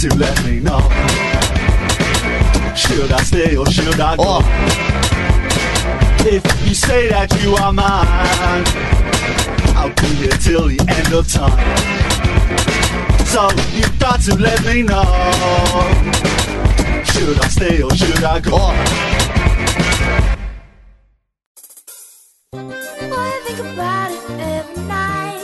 to let me know. Should I stay or should I go? Oh. If you say that you are mine, I'll be here till the end of time. So you've got to let me know. Should I stay or should I go? Oh.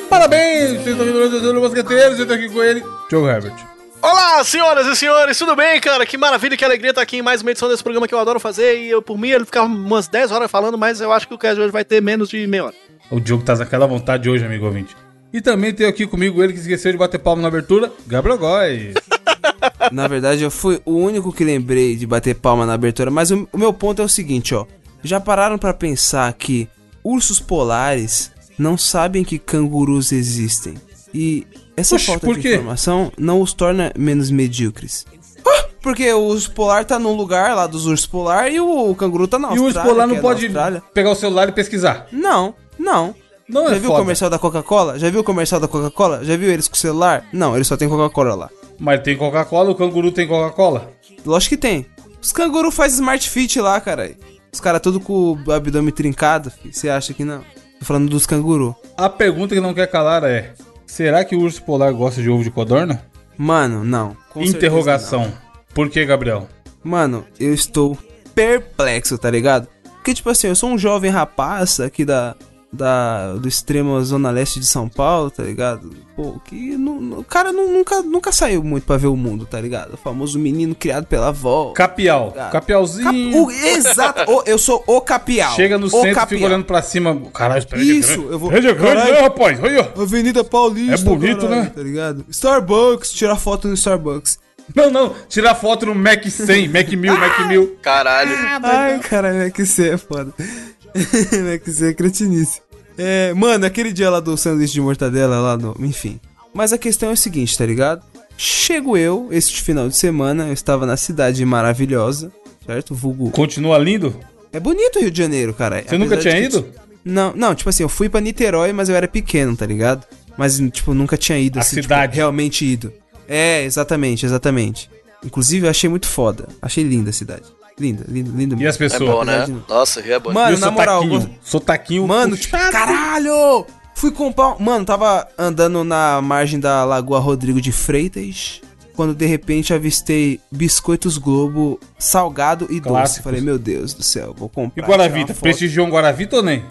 Parabéns, vocês estão vindo do Mosqueteiros, eu tô aqui com ele, Joe Herbert. Olá, senhoras e senhores, tudo bem, cara? Que maravilha, que alegria estar aqui em mais uma edição desse programa que eu adoro fazer. E eu, por mim, ele ficava umas 10 horas falando, mas eu acho que o cast hoje vai ter menos de meia hora. O Diogo tá naquela vontade hoje, amigo ouvinte. E também tem aqui comigo ele que esqueceu de bater palma na abertura, Gabriel Góes. Na verdade, eu fui o único que lembrei de bater palma na abertura, mas o, o meu ponto é o seguinte, ó. Já pararam pra pensar que ursos polares não sabem que cangurus existem? E essa Oxe, falta por de quê? informação não os torna menos medíocres. Ah, Porque o urso polar tá num lugar lá dos ursos polar e o canguru tá na E Austrália. o urso polar não é pode pegar o celular e pesquisar. Não, não. Não Já é viu o foda. comercial da Coca-Cola? Já viu o comercial da Coca-Cola? Já viu eles com o celular? Não, eles só tem Coca-Cola lá. Mas tem Coca-Cola, o canguru tem Coca-Cola. Lógico que tem. Os canguru faz Smart Fit lá, cara. Os caras tudo com o abdômen trincado, você acha que não? Tô falando dos canguru. A pergunta que não quer calar é: será que o urso polar gosta de ovo de codorna? Mano, não. Com Interrogação. Por que, Gabriel? não. Mano, eu estou perplexo, tá ligado? Porque, tipo assim, eu sou um jovem rapaz aqui da, da do extremo zona leste de São Paulo, tá ligado? Pô, que nu- o cara nu- nunca, nunca saiu muito pra ver o mundo, tá ligado? O famoso menino criado pela avó. Capial. Cara. Capialzinho. Cap- o- exato, o- eu sou o capial. Chega no o centro e capial. fica olhando pra cima. Caralho, espera Isso, eu vou- Rede grande, Caralho. né, rapaz? Olha. Avenida Paulista. É bonito, né? Tá ligado? Starbucks, tirar foto no Starbucks. Não, não. Tirar foto no Mac 100, Mac 1000, Mac 1000. Caralho. Ai, caralho, Mac C é foda. Mac C é cretinice. É, mano, aquele dia lá do sanduíche de mortadela lá no. Enfim. Mas a questão é o seguinte, tá ligado? Chego eu, este final de semana, eu estava na cidade maravilhosa, certo? Vulgo. Continua lindo? É bonito o Rio de Janeiro, cara. Você nunca Apesar tinha de que- ido? Não, não, tipo assim, eu fui pra Niterói, mas eu era pequeno, tá ligado? Mas, tipo, nunca tinha ido, A assim, cidade. tipo, realmente ido. É, exatamente, exatamente. Inclusive, eu achei muito foda. Achei linda a cidade. Linda, linda, linda E as É pessoas? bom, né? de- Nossa, Rio é bom. Mano, e na moral, sotaquinho? eu- Sotaquinho Mano, tipo, caralho! Fui comprar. um- Mano, tava andando na margem da Lagoa Rodrigo de Freitas. Quando de repente avistei biscoitos Globo salgado e doce. Clássicos. Falei, meu Deus do céu, vou E comprar. Guaravita? uma foto. Prestigiou um Guaravita ou nem?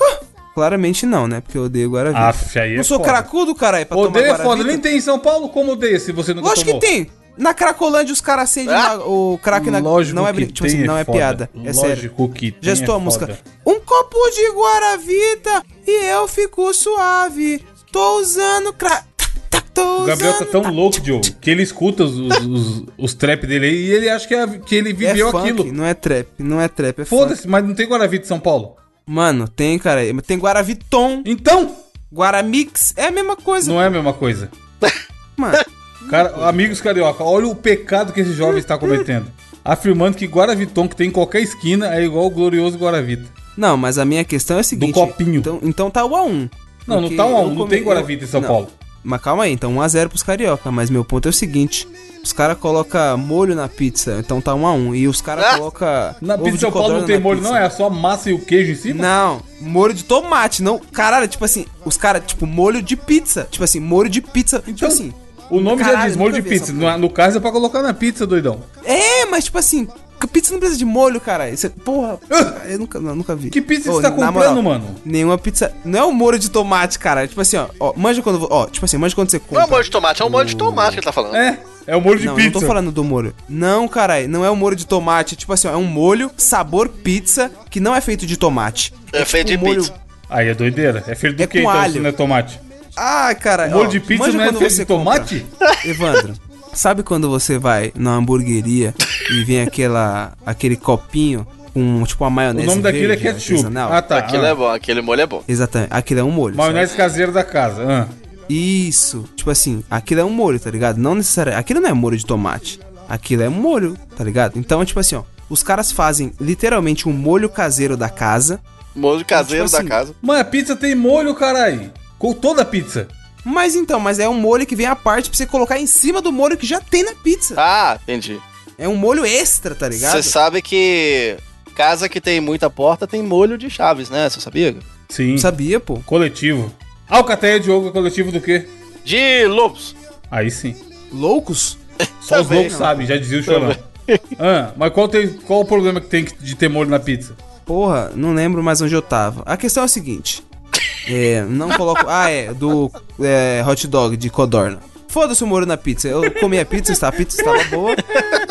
Claramente não, né? Porque eu odeio Guaravita. Aff, aí é não sou foda. cracudo, caralho, pra tomar Odeia é Guaravita. foda. Nem tem em São Paulo como odeia se você nunca Lógico que tomou. tem. Na Cracolândia os caras acendem Ah? o crack na... Lógico não é, que brin- tipo assim, não é foda. piada. É sério. Lógico que tem, Já estou é a música. foda. Um copo de Guaravita e eu fico suave. Tô usando crack. Tô O Gabriel tá tão louco, Diogo, que ele escuta os, os, os, os trap dele aí e ele acha que, é- que ele É viveu funk, aquilo. não é trap, não é trap, é. Foda-se, mas não tem Guaravita em São Paulo. Mano, tem, cara. Tem Guaraviton, Então, Guaramix, é a mesma coisa. não é a mesma coisa. Mano, Cara, amigos carioca, olha o pecado que esse jovem está cometendo. Afirmando que Guaraviton que tem em qualquer esquina é igual o glorioso Guaravita. não, mas a minha questão é a seguinte. copinho. Então, então tá o A1. Não, não tá um a um, eu não come- tem Guaravita em São não. Paulo. Mas calma aí, então 1x0 pros carioca. Mas meu ponto é o seguinte: os caras colocam molho na pizza, então tá 1x1. E os caras Ah! colocam. Na ovo pizza de São Paulo não tem molho, pizza. não? É só massa e o queijo em cima? Não, molho de tomate, não. Caralho, tipo assim, os caras, tipo, molho de pizza. Tipo assim, molho de pizza. tipo Então, assim. O nome já Caralho, diz molho de pizza. No, no caso é pra colocar na pizza, doidão. É, mas tipo assim, pizza não precisa de molho, cara. Isso é, porra, eu nunca, não, nunca vi. Que pizza Ô, você tá comprando, moral, mano? Nenhuma pizza. Não é o molho de tomate, cara. Tipo assim, ó. ó manja quando. Ó, tipo assim, manja quando você compra. Não é um molho de tomate, é um molho de tomate que ele tá falando. É, é o molho de Não, eu pizza. não tô falando do molho. Não, caralho, não é um molho de tomate. Tipo assim, ó, é um molho sabor pizza que não é feito de tomate. É feito tipo de um molho... pizza. Aí é doideira. É feito do É que com então, alho. se não é tomate? Ah, cara. Molho ó, de pizza não é feito você de compra- tomate? Evandro, sabe quando você vai na hamburgueria e vem aquela, aquele copinho com tipo uma O maionese nome daquilo é verde, ketchup. artesanal? Ah, tá. Aquilo ah. é bom, aquele molho é bom. Exatamente, aquilo é um molho. Maionese caseira da casa. ah. sabe? Isso, tipo assim, aquilo é um molho, tá ligado? Não necessariamente, aquilo não é molho de tomate. Aquilo é um molho, tá ligado? Então, tipo assim, ó, os caras fazem literalmente um molho caseiro da casa. Molho caseiro Tipo assim, da casa. Mas a pizza tem molho, caralho. Com toda a pizza. Mas então, mas é um molho que vem à parte pra você colocar em cima do molho que já tem na pizza. Ah, entendi. É um molho extra, tá ligado? Você sabe que casa que tem muita porta tem molho de chaves, né? Você sabia? Sim. Não sabia, pô. Coletivo. Alcateia, Diogo, é coletivo do quê? De lobos. Aí sim. Loucos? Só os loucos não. sabem, já dizia o chorão. ah, mas qual, tem, qual o problema que tem de ter molho na pizza? Porra, não lembro mais onde eu tava. A questão é a seguinte. É, não coloco. Ah, é, do é, hot dog de codorna. Foda-se o molho na pizza. Eu comi a pizza, a pizza estava boa,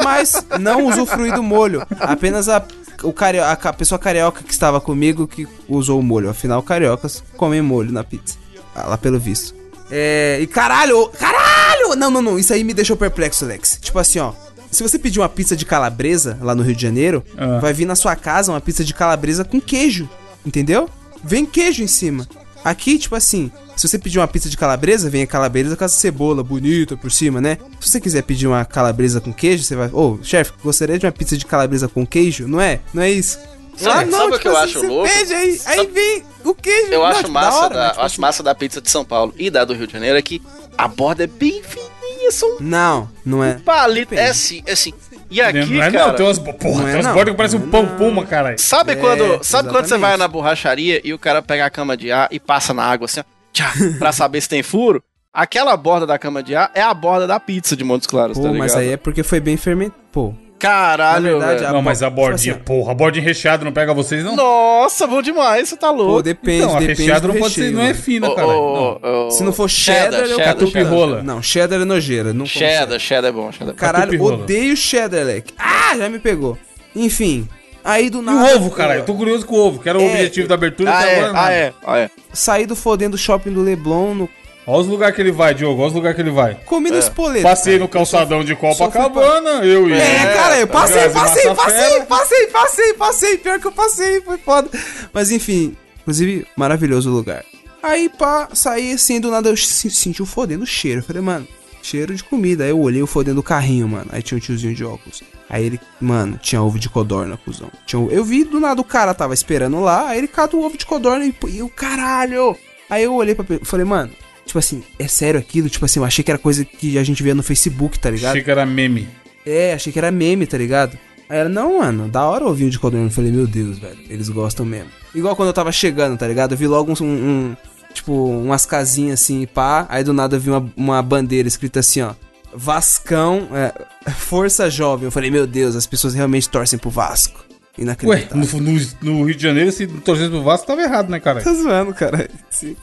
mas não usufruí do molho. Apenas a, o cario, a, pessoa carioca que estava comigo que usou o molho. Afinal, cariocas comem molho na pizza. Ah, lá pelo visto. É, e caralho, caralho! Não, não, não, isso aí me deixou perplexo, Lex. Tipo assim, ó. Se você pedir uma pizza de calabresa lá no Rio de Janeiro, Ah. vai vir na sua casa uma pizza de calabresa com queijo, entendeu? Vem queijo em cima. Aqui, tipo assim, se você pedir uma pizza de calabresa, vem a calabresa com a cebola bonita por cima, né? Se você quiser pedir uma calabresa com queijo, você vai. Ô, chefe, gostaria de uma pizza de calabresa com queijo? Não é? Não é isso? Sabe- sabe o que eu acho você louco? Pede, aí, aí Sabe- vem o queijo. Eu Não, acho tipo, massa hora, da, né? Tipo eu acho massa da pizza de São Paulo e da do Rio de Janeiro é que a borda é bem fininha, são Não, não é. palitos. É assim, é assim. E aqui, não é cara... não, tem umas, porra, Não é tem umas não, bordas que parecem um é pão puma, caralho. Sabe É, quando, sabe quando você vai na borracharia e o cara pega a cama de ar e passa na água assim, ó, tchá, pra saber se tem furo? Aquela borda da cama de ar é a borda da pizza de Montes Claros, Pô, tá ligado? mas aí é porque foi bem fermentado. Pô, Caralho, Na verdade, velho. Não, mas a tipo bordinha, assim, ó. porra, a bordinha recheada não pega vocês, não? Nossa, bom demais, você tá pô louco. depende, Então, a depende recheada não pode ser, não é mano. fina, caralho. ô, Não. ô, Se não for cheddar, cheddar, eu cheddar, cheddar. rola. Não, cheddar é nojeira. Não Cheddar, cheddar é bom, cheddar é bom. Caralho, odeio cheddar, Leque. Ah, já me pegou. Enfim, aí do E nada... o ovo, caralho? Eu tô curioso com o ovo, que era o É. objetivo da abertura Ah, até é, ah, é, ah, é. Saí do fodendo shopping do Leblon, no... Olha os lugares que ele vai, Diogo, olha os lugares que ele vai. comi no espoleto. Passei cara. no calçadão de Copacabana, eu e É, É, cara, eu tá passei, passei, passei, passei, passei, passei. Pior que eu passei, foi foda. Mas enfim, inclusive, maravilhoso o lugar. Aí, pá, saí assim, do nada eu se- senti o fodendo cheiro. Eu falei, mano, cheiro de comida. Aí eu olhei o fodendo do carrinho, mano. Aí tinha um tiozinho de óculos. Aí ele, mano, tinha ovo de codorna, cuzão. Tinha, um- eu vi do nada o cara tava esperando lá, aí ele cata o ovo de codorna e, e o caralho. Aí eu olhei pra pe- falei, mano, tipo assim, é sério aquilo? Tipo assim, eu achei que era coisa que a gente via no Facebook, tá ligado? Achei que era meme. É, achei que era meme, tá ligado? Aí ela, não, mano, da hora ouvir o de codorna. Eu falei, meu Deus, velho, eles gostam mesmo. Igual quando eu tava chegando, tá ligado? Eu vi logo um, um- tipo, umas casinhas assim, pá. Aí do nada eu vi uma, uma bandeira escrita assim, ó. Vascão, é, Força Jovem. Eu falei, meu Deus, as pessoas realmente torcem pro Vasco. Ué, Inacreditável. no, no- no Rio de Janeiro, se torcesse pro Vasco, tava errado, né, cara? Tá zoando, cara. Sim.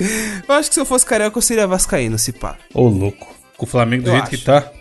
Eu acho que se eu fosse carioca, eu seria vascaíno, se pá. Ô, louco. Com o Flamengo do Eu jeito acho. que tá.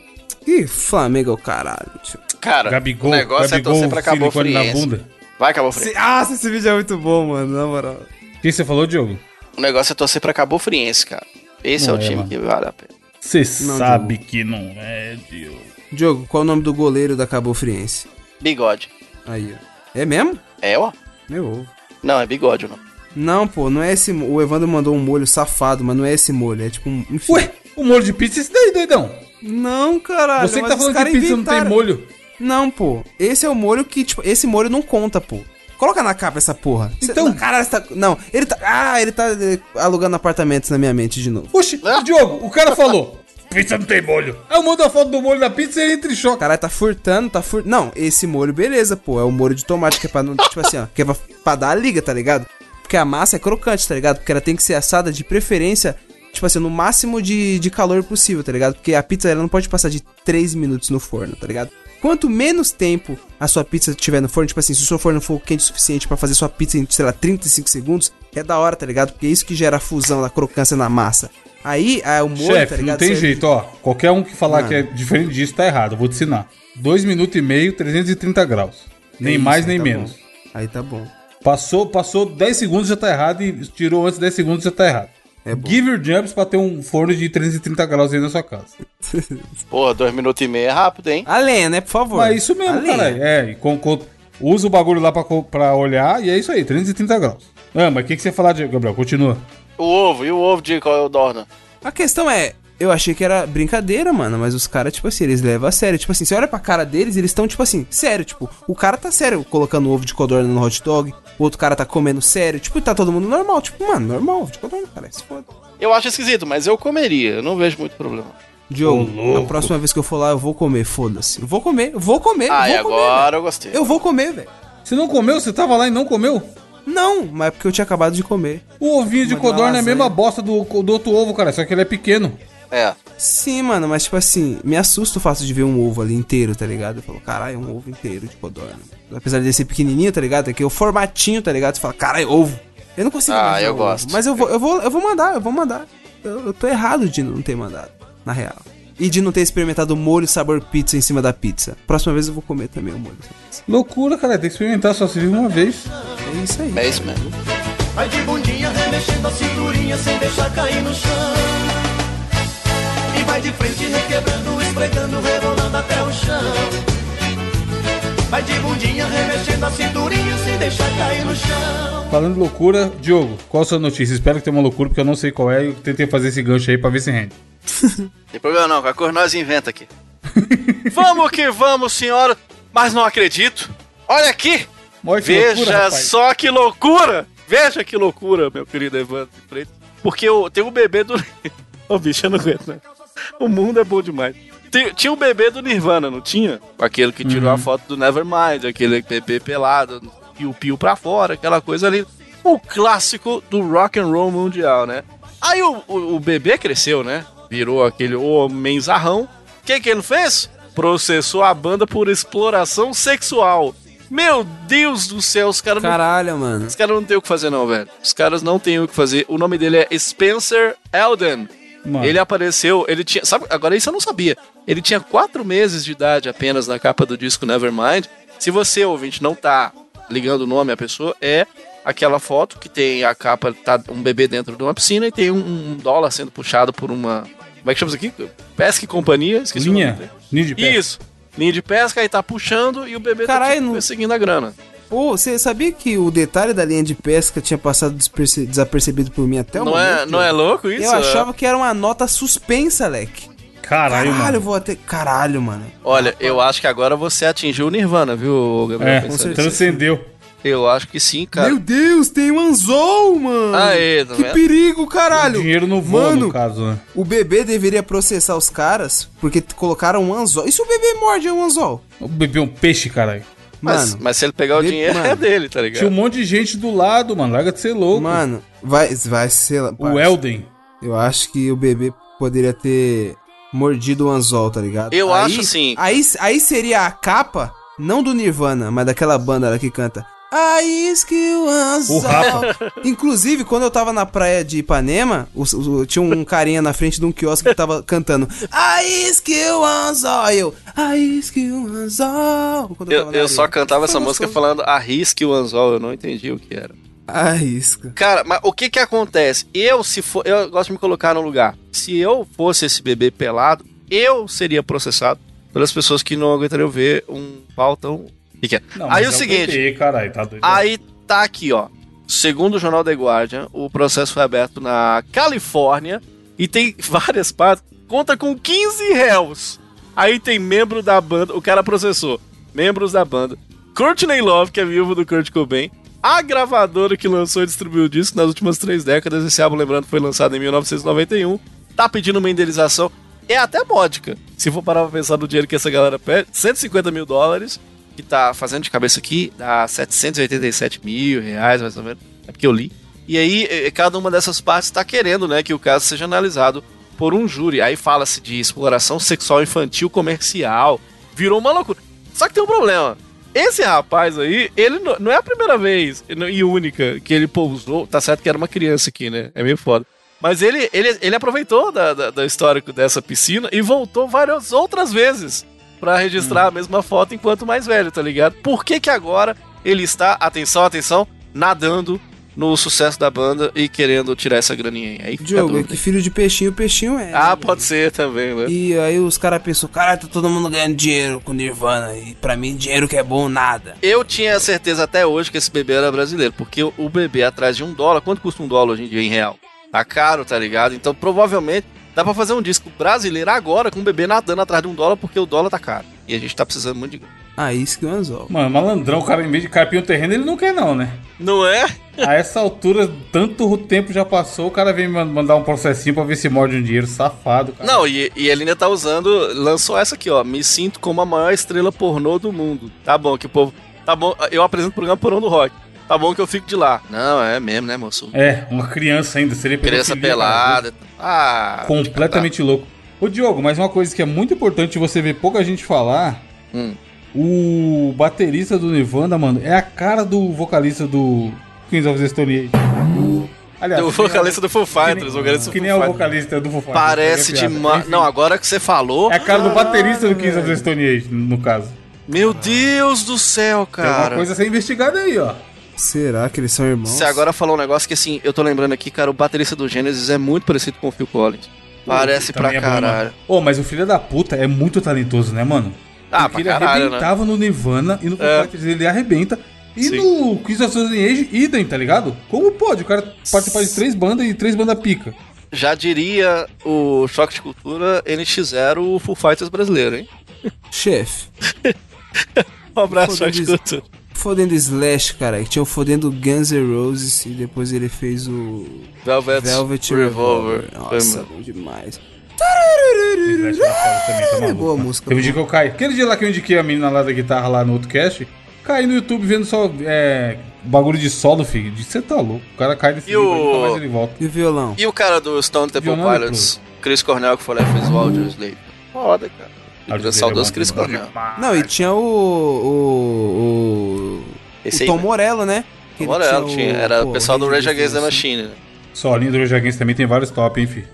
Ih, Flamengo é o caralho, tio. Cara, Gabigol, o negócio Gabigol, é torcer pra Cabo silicone na Friense. bunda. Vai, Cabo Friense. Ah, esse vídeo é muito bom, mano, na moral. O que você falou, Diogo? O negócio é torcer pra Cabo Friense, cara. Esse Não é o é, time mano. que vale a pena. Você sabe que não é, Diogo. Diogo, qual o nome do goleiro da Cabo Friense? Bigode. Aí, ó. É mesmo? É, ó. Meu ovo. Não, é bigode, não. Não, pô, não é esse. O Evandro mandou um molho safado, mas não é esse molho. É tipo um. Enfim. Ué, o molho de pizza é esse daí, doidão. Não, caralho. Você que tá falando de pizza não tem inventaram. molho. Não, pô. Esse é o molho que, tipo, esse molho não conta, pô. Coloca na capa essa porra. Cê- Então- não, caralho, você tá. Não, ele tá. Ah, ele tá eh, alugando apartamentos na minha mente de novo. Oxi, Ah. Diogo, o cara falou, pizza não tem molho. Aí eu mando a foto do molho da pizza e ele entra em choque. Caralho, tá furtando, tá furtando. Não, esse molho, beleza, pô. É o molho de tomate que é pra não. tipo assim, ó. Que é pra, pra dar a liga, tá ligado? Porque a massa é crocante, tá ligado? Porque ela tem que ser assada de preferência, tipo assim, no máximo de, de calor possível, tá ligado? Porque a pizza ela não pode passar de 3 minutos no forno, tá ligado? Quanto menos tempo a sua pizza tiver no forno, tipo assim, se o seu forno for quente o suficiente pra fazer sua pizza em, sei lá, 35 segundos, é da hora, tá ligado? Porque é isso que gera a fusão da crocância na massa. Aí, é, o molho, Chefe, tá não tem serve- jeito, ó. Qualquer um que falar Mano. que é diferente disso tá errado. Eu vou te ensinar. 2 minutos e meio, 330 graus. Nem É isso, mais, nem tá menos. bom. Aí tá bom. Passou, passou 10 segundos já tá errado e tirou antes 10 segundos já tá errado. É bom. Give your jumps pra ter um forno de 330 graus aí na sua casa. Porra, dois minutos e meio é rápido, hein? A lenha, né? Por favor. Mas é isso mesmo, A lenha. caralho. É, e com, com- usa o bagulho lá pra, pra olhar e é isso aí, 330 graus. Ah, mas o que, que você ia falar, de Gabriel? Continua. O ovo, e o ovo de qual é o Dorna? A questão é, Eu achei que era brincadeira, mano, mas os caras, tipo assim, eles levam a sério. Tipo assim, você olha pra cara deles, eles estão, tipo assim, sério. Tipo, o cara tá sério colocando ovo de codorna no hot dog, o outro cara tá comendo sério. Tipo, tá todo mundo normal. Tipo, mano, normal, ovo de codorna, cara, se foda. Eu acho esquisito, mas eu comeria. Eu não vejo muito problema. Diogo, louco. a próxima vez que eu for lá, eu vou comer, foda-se. Eu vou comer, eu vou comer, Ah, e eu vou comer. agora velho. eu gostei. Eu vou comer, velho. Você não comeu? Você tava lá e não comeu? Não, mas é porque eu tinha acabado de comer. O ovinho de codorna é a mesma bosta do, do outro ovo, cara, só que ele é pequeno. É. Sim, mano, mas tipo assim, me assusta o fato de ver um ovo ali inteiro, tá ligado? Eu falo, caralho, um ovo inteiro de codorna. Apesar de ser pequenininho, tá ligado? É que o formatinho, tá ligado? Você fala, caralho, ovo. Eu não consigo Ah, eu ovo. gosto. Mas eu vou, eu vou, eu vou mandar, eu vou mandar. Eu, eu tô errado de não ter mandado, na real. E de não ter experimentado molho sabor pizza em cima da pizza. Próxima vez eu vou comer também o molho. Loucura, cara, tem que experimentar, só se vive uma vez. É isso aí. É isso mesmo. Vai de bundinha, remexendo a cinturinha sem deixar cair no chão. E vai de frente, requebrando, esfregando, rebolando até o chão. Vai de bundinha, remexendo a cinturinha sem deixar cair no chão. Falando de loucura, Diogo, qual a sua notícia? Espero que tenha uma loucura, porque eu não sei qual é e eu tentei fazer esse gancho aí pra ver se rende. Tem problema não, qualquer coisa nós inventa aqui. vamos que vamos, senhora. Mas não acredito. Olha aqui. Veja loucura, só que loucura. Veja que loucura, meu querido Evandro de Freitas. Porque o, tem o bebê do... Ô, bicho, eu não aguento, né? O mundo é bom demais. Tem- tinha o bebê do Nirvana, não tinha? Aquele que tirou a foto do Nevermind, aquele bebê pelado, piu-piu pra fora, aquela coisa ali. O clássico do rock and roll mundial, né? Aí o, o, o bebê cresceu, né? Virou aquele homenzarrão. O que que ele fez? Processou a banda por exploração sexual. Meu Deus do céu, os caras não Caralho, mano. os caras não tem o que fazer, não, velho. Os caras não têm o que fazer. O nome dele é Spencer Elden. Mano. Ele apareceu, ele tinha. Sabe, agora isso eu não sabia. Ele tinha quatro meses de idade apenas na capa do disco Nevermind. Se você, ouvinte, não tá ligando o nome à pessoa, é aquela foto que tem a capa, tá um bebê dentro de uma piscina e tem um, um dólar sendo puxado por uma. Como é que chama isso aqui? Pesca e Companhia? Esqueci o nome Linha. Linha de pé. Isso. Linha de pesca, aí tá puxando e o bebê Caralho, tá tipo, não- perseguindo a grana. Pô, você sabia que o detalhe da linha de pesca tinha passado desperce- desapercebido por mim até o Não momento? é, não é louco isso? Eu achava que era uma nota suspensa, leque. Caralho, Caralho, eu mano. vou até. Caralho, mano. Olha, eu acho que agora você atingiu o Nirvana, viu, Gabriel? É, transcendeu. Eu acho que sim, cara. Meu Deus, tem um anzol, mano. Aê, tá que vendo? perigo, caralho. Dinheiro no voo, Mano, no caso, né? o bebê deveria processar os caras porque colocaram um anzol. E se o bebê morde um anzol? O bebê é um peixe, caralho. Mas, Mano, mas se ele pegar o de- dinheiro, mano. é dele, tá ligado? Tinha um monte de gente do lado, mano. Larga de ser louco. mano, vai, vai ser. lá- o parça. Elden. Eu acho que o bebê poderia ter mordido o anzol, tá ligado? Eu Aí- acho sim. Aí, aí seria a capa, não do Nirvana, mas daquela banda lá que canta. You anzol. O Rafa. Inclusive, quando eu tava na praia de Ipanema, o- o- tinha um carinha na frente de um quiosque que tava cantando I ask you anzol. Aí eu, I ask you anzol. Quando Eu, na eu só cantava essa música gostoso. falando arrisque o anzol, eu não entendi o que era. Arrisca. Cara, mas o que que acontece? Eu, se for. Eu gosto de me colocar no lugar. Se eu fosse esse bebê pelado, eu seria processado pelas pessoas que não aguentariam ver um pau tão pequeno. Não, Aí o é um seguinte. bebê, caralho, tá doido. Aí tá aqui, ó. Segundo o jornal The Guardian, o processo foi aberto na Califórnia e tem várias partes. Conta com 15 réus. Aí tem membro da banda, o cara processou. Membros da banda. Courtney Love, que é viúvo do Kurt Cobain. A gravadora que lançou e distribuiu o disco nas últimas três décadas. Esse álbum, lembrando, foi lançado em 1991. Tá pedindo uma indenização. É até módica. Se for parar pra pensar no dinheiro que essa galera pede, 150 mil dólares que tá fazendo de cabeça aqui, dá 787 mil reais, mais ou menos. É porque eu li. E aí, cada uma dessas partes tá querendo, né, que o caso seja analisado por um júri. Aí fala-se de exploração sexual infantil comercial. Virou uma loucura. Só que tem um problema. Esse rapaz aí, ele não, não é a primeira vez e única que ele pousou. Tá certo que era uma criança aqui, né? É meio foda. Mas ele, ele, ele aproveitou da, da, do histórico dessa piscina e voltou várias outras vezes pra registrar a mesma foto enquanto mais velho, tá ligado? Por que que agora ele está, atenção, atenção, nadando no sucesso da banda e querendo tirar essa graninha aí? Diogo, é que filho de peixinho, peixinho é. Ah, né, pode ser também, né? E aí os caras pensam, caralho, tá todo mundo ganhando dinheiro com Nirvana. E pra mim, dinheiro que é bom, nada. Eu tinha certeza até hoje que esse bebê era brasileiro, porque o bebê atrás de um dólar, quanto custa um dólar hoje em dia em real? Tá caro, tá ligado? Então provavelmente Dá pra fazer um disco brasileiro agora com um bebê nadando atrás de um dólar porque o dólar tá caro. E a gente tá precisando muito de grana. Ah, isso que é um anzol. Mano, malandrão, o cara, em vez de carpir o terreno, ele não quer, não, né? Não é? A essa altura, tanto tempo já passou, o cara vem me mandar um processinho pra ver se morde um dinheiro. Safado, cara. Não, e, e ele ainda tá usando. Lançou essa aqui, ó. Me sinto como a maior estrela pornô do mundo. Tá bom, que o povo. Tá bom, eu apresento o programa Porão do Rock. Tá bom que eu fico de lá. Não, é mesmo, né, moço? É, uma criança ainda, seria Criança cara. pelada. Ah. Completamente louco. Ô Diogo, mas uma coisa que é muito importante você ver pouca gente falar. Hum. O baterista do Nirvana, mano, é a cara do vocalista do Queens of the Stone Age. Aliás, nem vocalista do Foo que nem- Fighters, o vocalista do Que nem é o vocalista do Foo Fighters. Parece demais. Não, agora que você falou. É a cara do baterista do Queens of the Stone Age, no caso. Meu Deus do céu, Tem uma cara. coisa a ser investigada aí, ó. Será que eles são irmãos? Você agora falou um negócio que assim, eu tô lembrando aqui, cara, o baterista do Genesis é muito parecido com o Phil Collins. Parece pra é bom, caralho. Ô, mas o filho da puta é muito talentoso, né, mano? Ah, Porque pra ele caralho, né? arrebentava no Nirvana e no Foo É. Fighters ele arrebenta. E Sim. no Queens of the Stone Age, idem, tá ligado? Como pode o cara participar de três bandas e três bandas pica? Já diria o Choque de Cultura NX0 o Full Fighters brasileiro, hein? Chefe, Um abraço, Choque de. Cultura. Fodendo Slash, cara, que tinha o fodendo Guns N' Roses e depois ele fez o Velvet, Velvet Revolver. Revolver. Nossa, bom demais. Slash é também, tá É boa música. Teve um dia que eu caí. Aquele dia lá que eu indiquei a menina lá da guitarra lá no outro cast, caí no YouTube vendo só é, bagulho de solo, filho. Você tá louco. O cara cai desse E o- nunca mais ele volta. E o violão? E o cara do Stone Temple Violão é Pilots, Chris Cornell, que foi lá e fez o Audio Slave. Foda, cara. Saudoso é Chris Cornell. Não, e tinha o. O. o, Esse o aí, Tom né? Morello, né? Que ele Morello o- tinha. Era pô, o pessoal do Rage Against the. Machine, né? Solinho do Rage Against também tem vários top, hein, fi.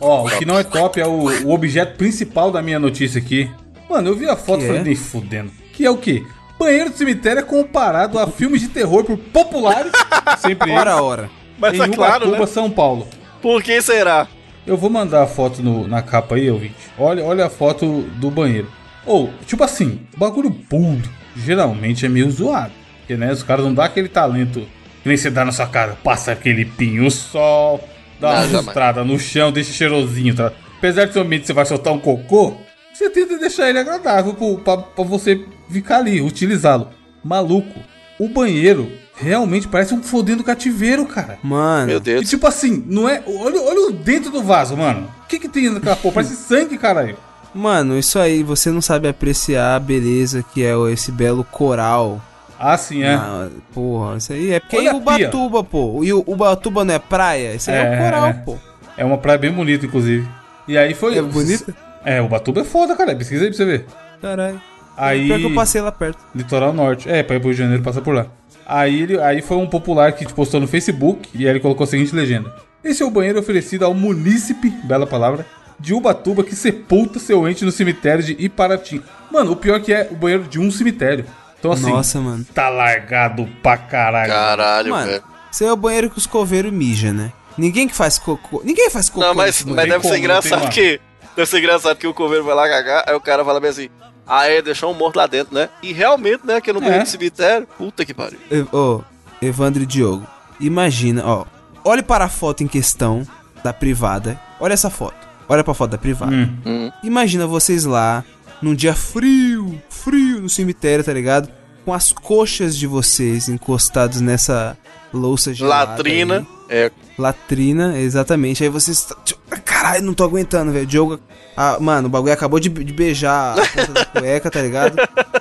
Ó, o que não é top é o, o objeto principal da minha notícia aqui. Mano, eu vi a foto e falei, é? nem fudendo. Que é o quê? Banheiro do cemitério é comparado a filmes de terror por populares, sempre Ora, eles, ora. Mas em tá claro, Ubatuba, né? São Paulo. Por que será? Eu vou mandar a foto no- na capa aí, ouvinte. Olha, olha a foto do banheiro. Ou, tipo assim, bagulho puro, geralmente é meio zoado. Porque, né, os caras não dão aquele talento que nem você dá na sua cara. Passa aquele pinho sol, dá uma lustrada no chão, deixa cheirosinho, tá? Apesar de somente você vai soltar um cocô, você tenta deixar ele agradável pro, pra, pra você ficar ali, utilizá-lo. Maluco, o banheiro realmente parece um fodendo cativeiro, cara. Mano. Meu E Deus. tipo assim, não é. Olha, olha o dentro do vaso, mano. O que que tem naquela porra? Parece sangue, caralho. Mano, isso aí, você não sabe apreciar a beleza que é esse belo coral. Ah, sim, é. Ah, porra, isso aí é porque Olha é. Ubatuba, pô. E o Ubatuba não é praia? Isso aí é, É, o coral, é. pô. É uma praia bem bonita, inclusive. E aí foi. É bonita? É, o Batuba é foda, cara. Pesquisa aí pra você ver. Caralho. Aí. Pior que eu passei lá perto. Litoral Norte. É, pra ir pro Rio de Janeiro passa por lá. Aí, ele, aí foi um popular que postou no Facebook e aí ele colocou a seguinte legenda: Esse é o banheiro oferecido ao munícipe, bela palavra, de Ubatuba que sepulta seu ente no cemitério de Iparatim. Mano, o pior que é o banheiro de um cemitério. Então assim, Nossa, mano. tá largado pra caralho. Caralho, Mano, velho. isso aí é o banheiro que os coveiros mijam, né? Ninguém que faz cocô. Ninguém faz cocô. Não, mas, mas deve como, ser engraçado que. Deve ser engraçado que o coveiro vai lá cagar, aí o cara fala bem assim. Ah, é, deixou um morto lá dentro, né? E realmente, né, que no meio É. do cemitério, puta que pariu. Ô, Evandro e Diogo, imagina, ó. Olhe para a foto em questão da privada. Olha essa foto. Olha pra foto da privada. Hum. Hum. Imagina vocês lá, num dia frio, frio no cemitério, tá ligado? Com as coxas de vocês encostados nessa louça gelada. Latrina. aí. É, Latrina, exatamente. Aí vocês. tipo, Caralho, não tô aguentando, velho. Diogo. Ah, mano, o bagulho acabou de, de beijar a ponta da cueca, tá ligado?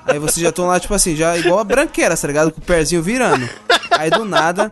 Aí vocês já estão lá, tipo assim, já igual a branqueira, tá ligado? Com o pezinho virando. Aí do nada,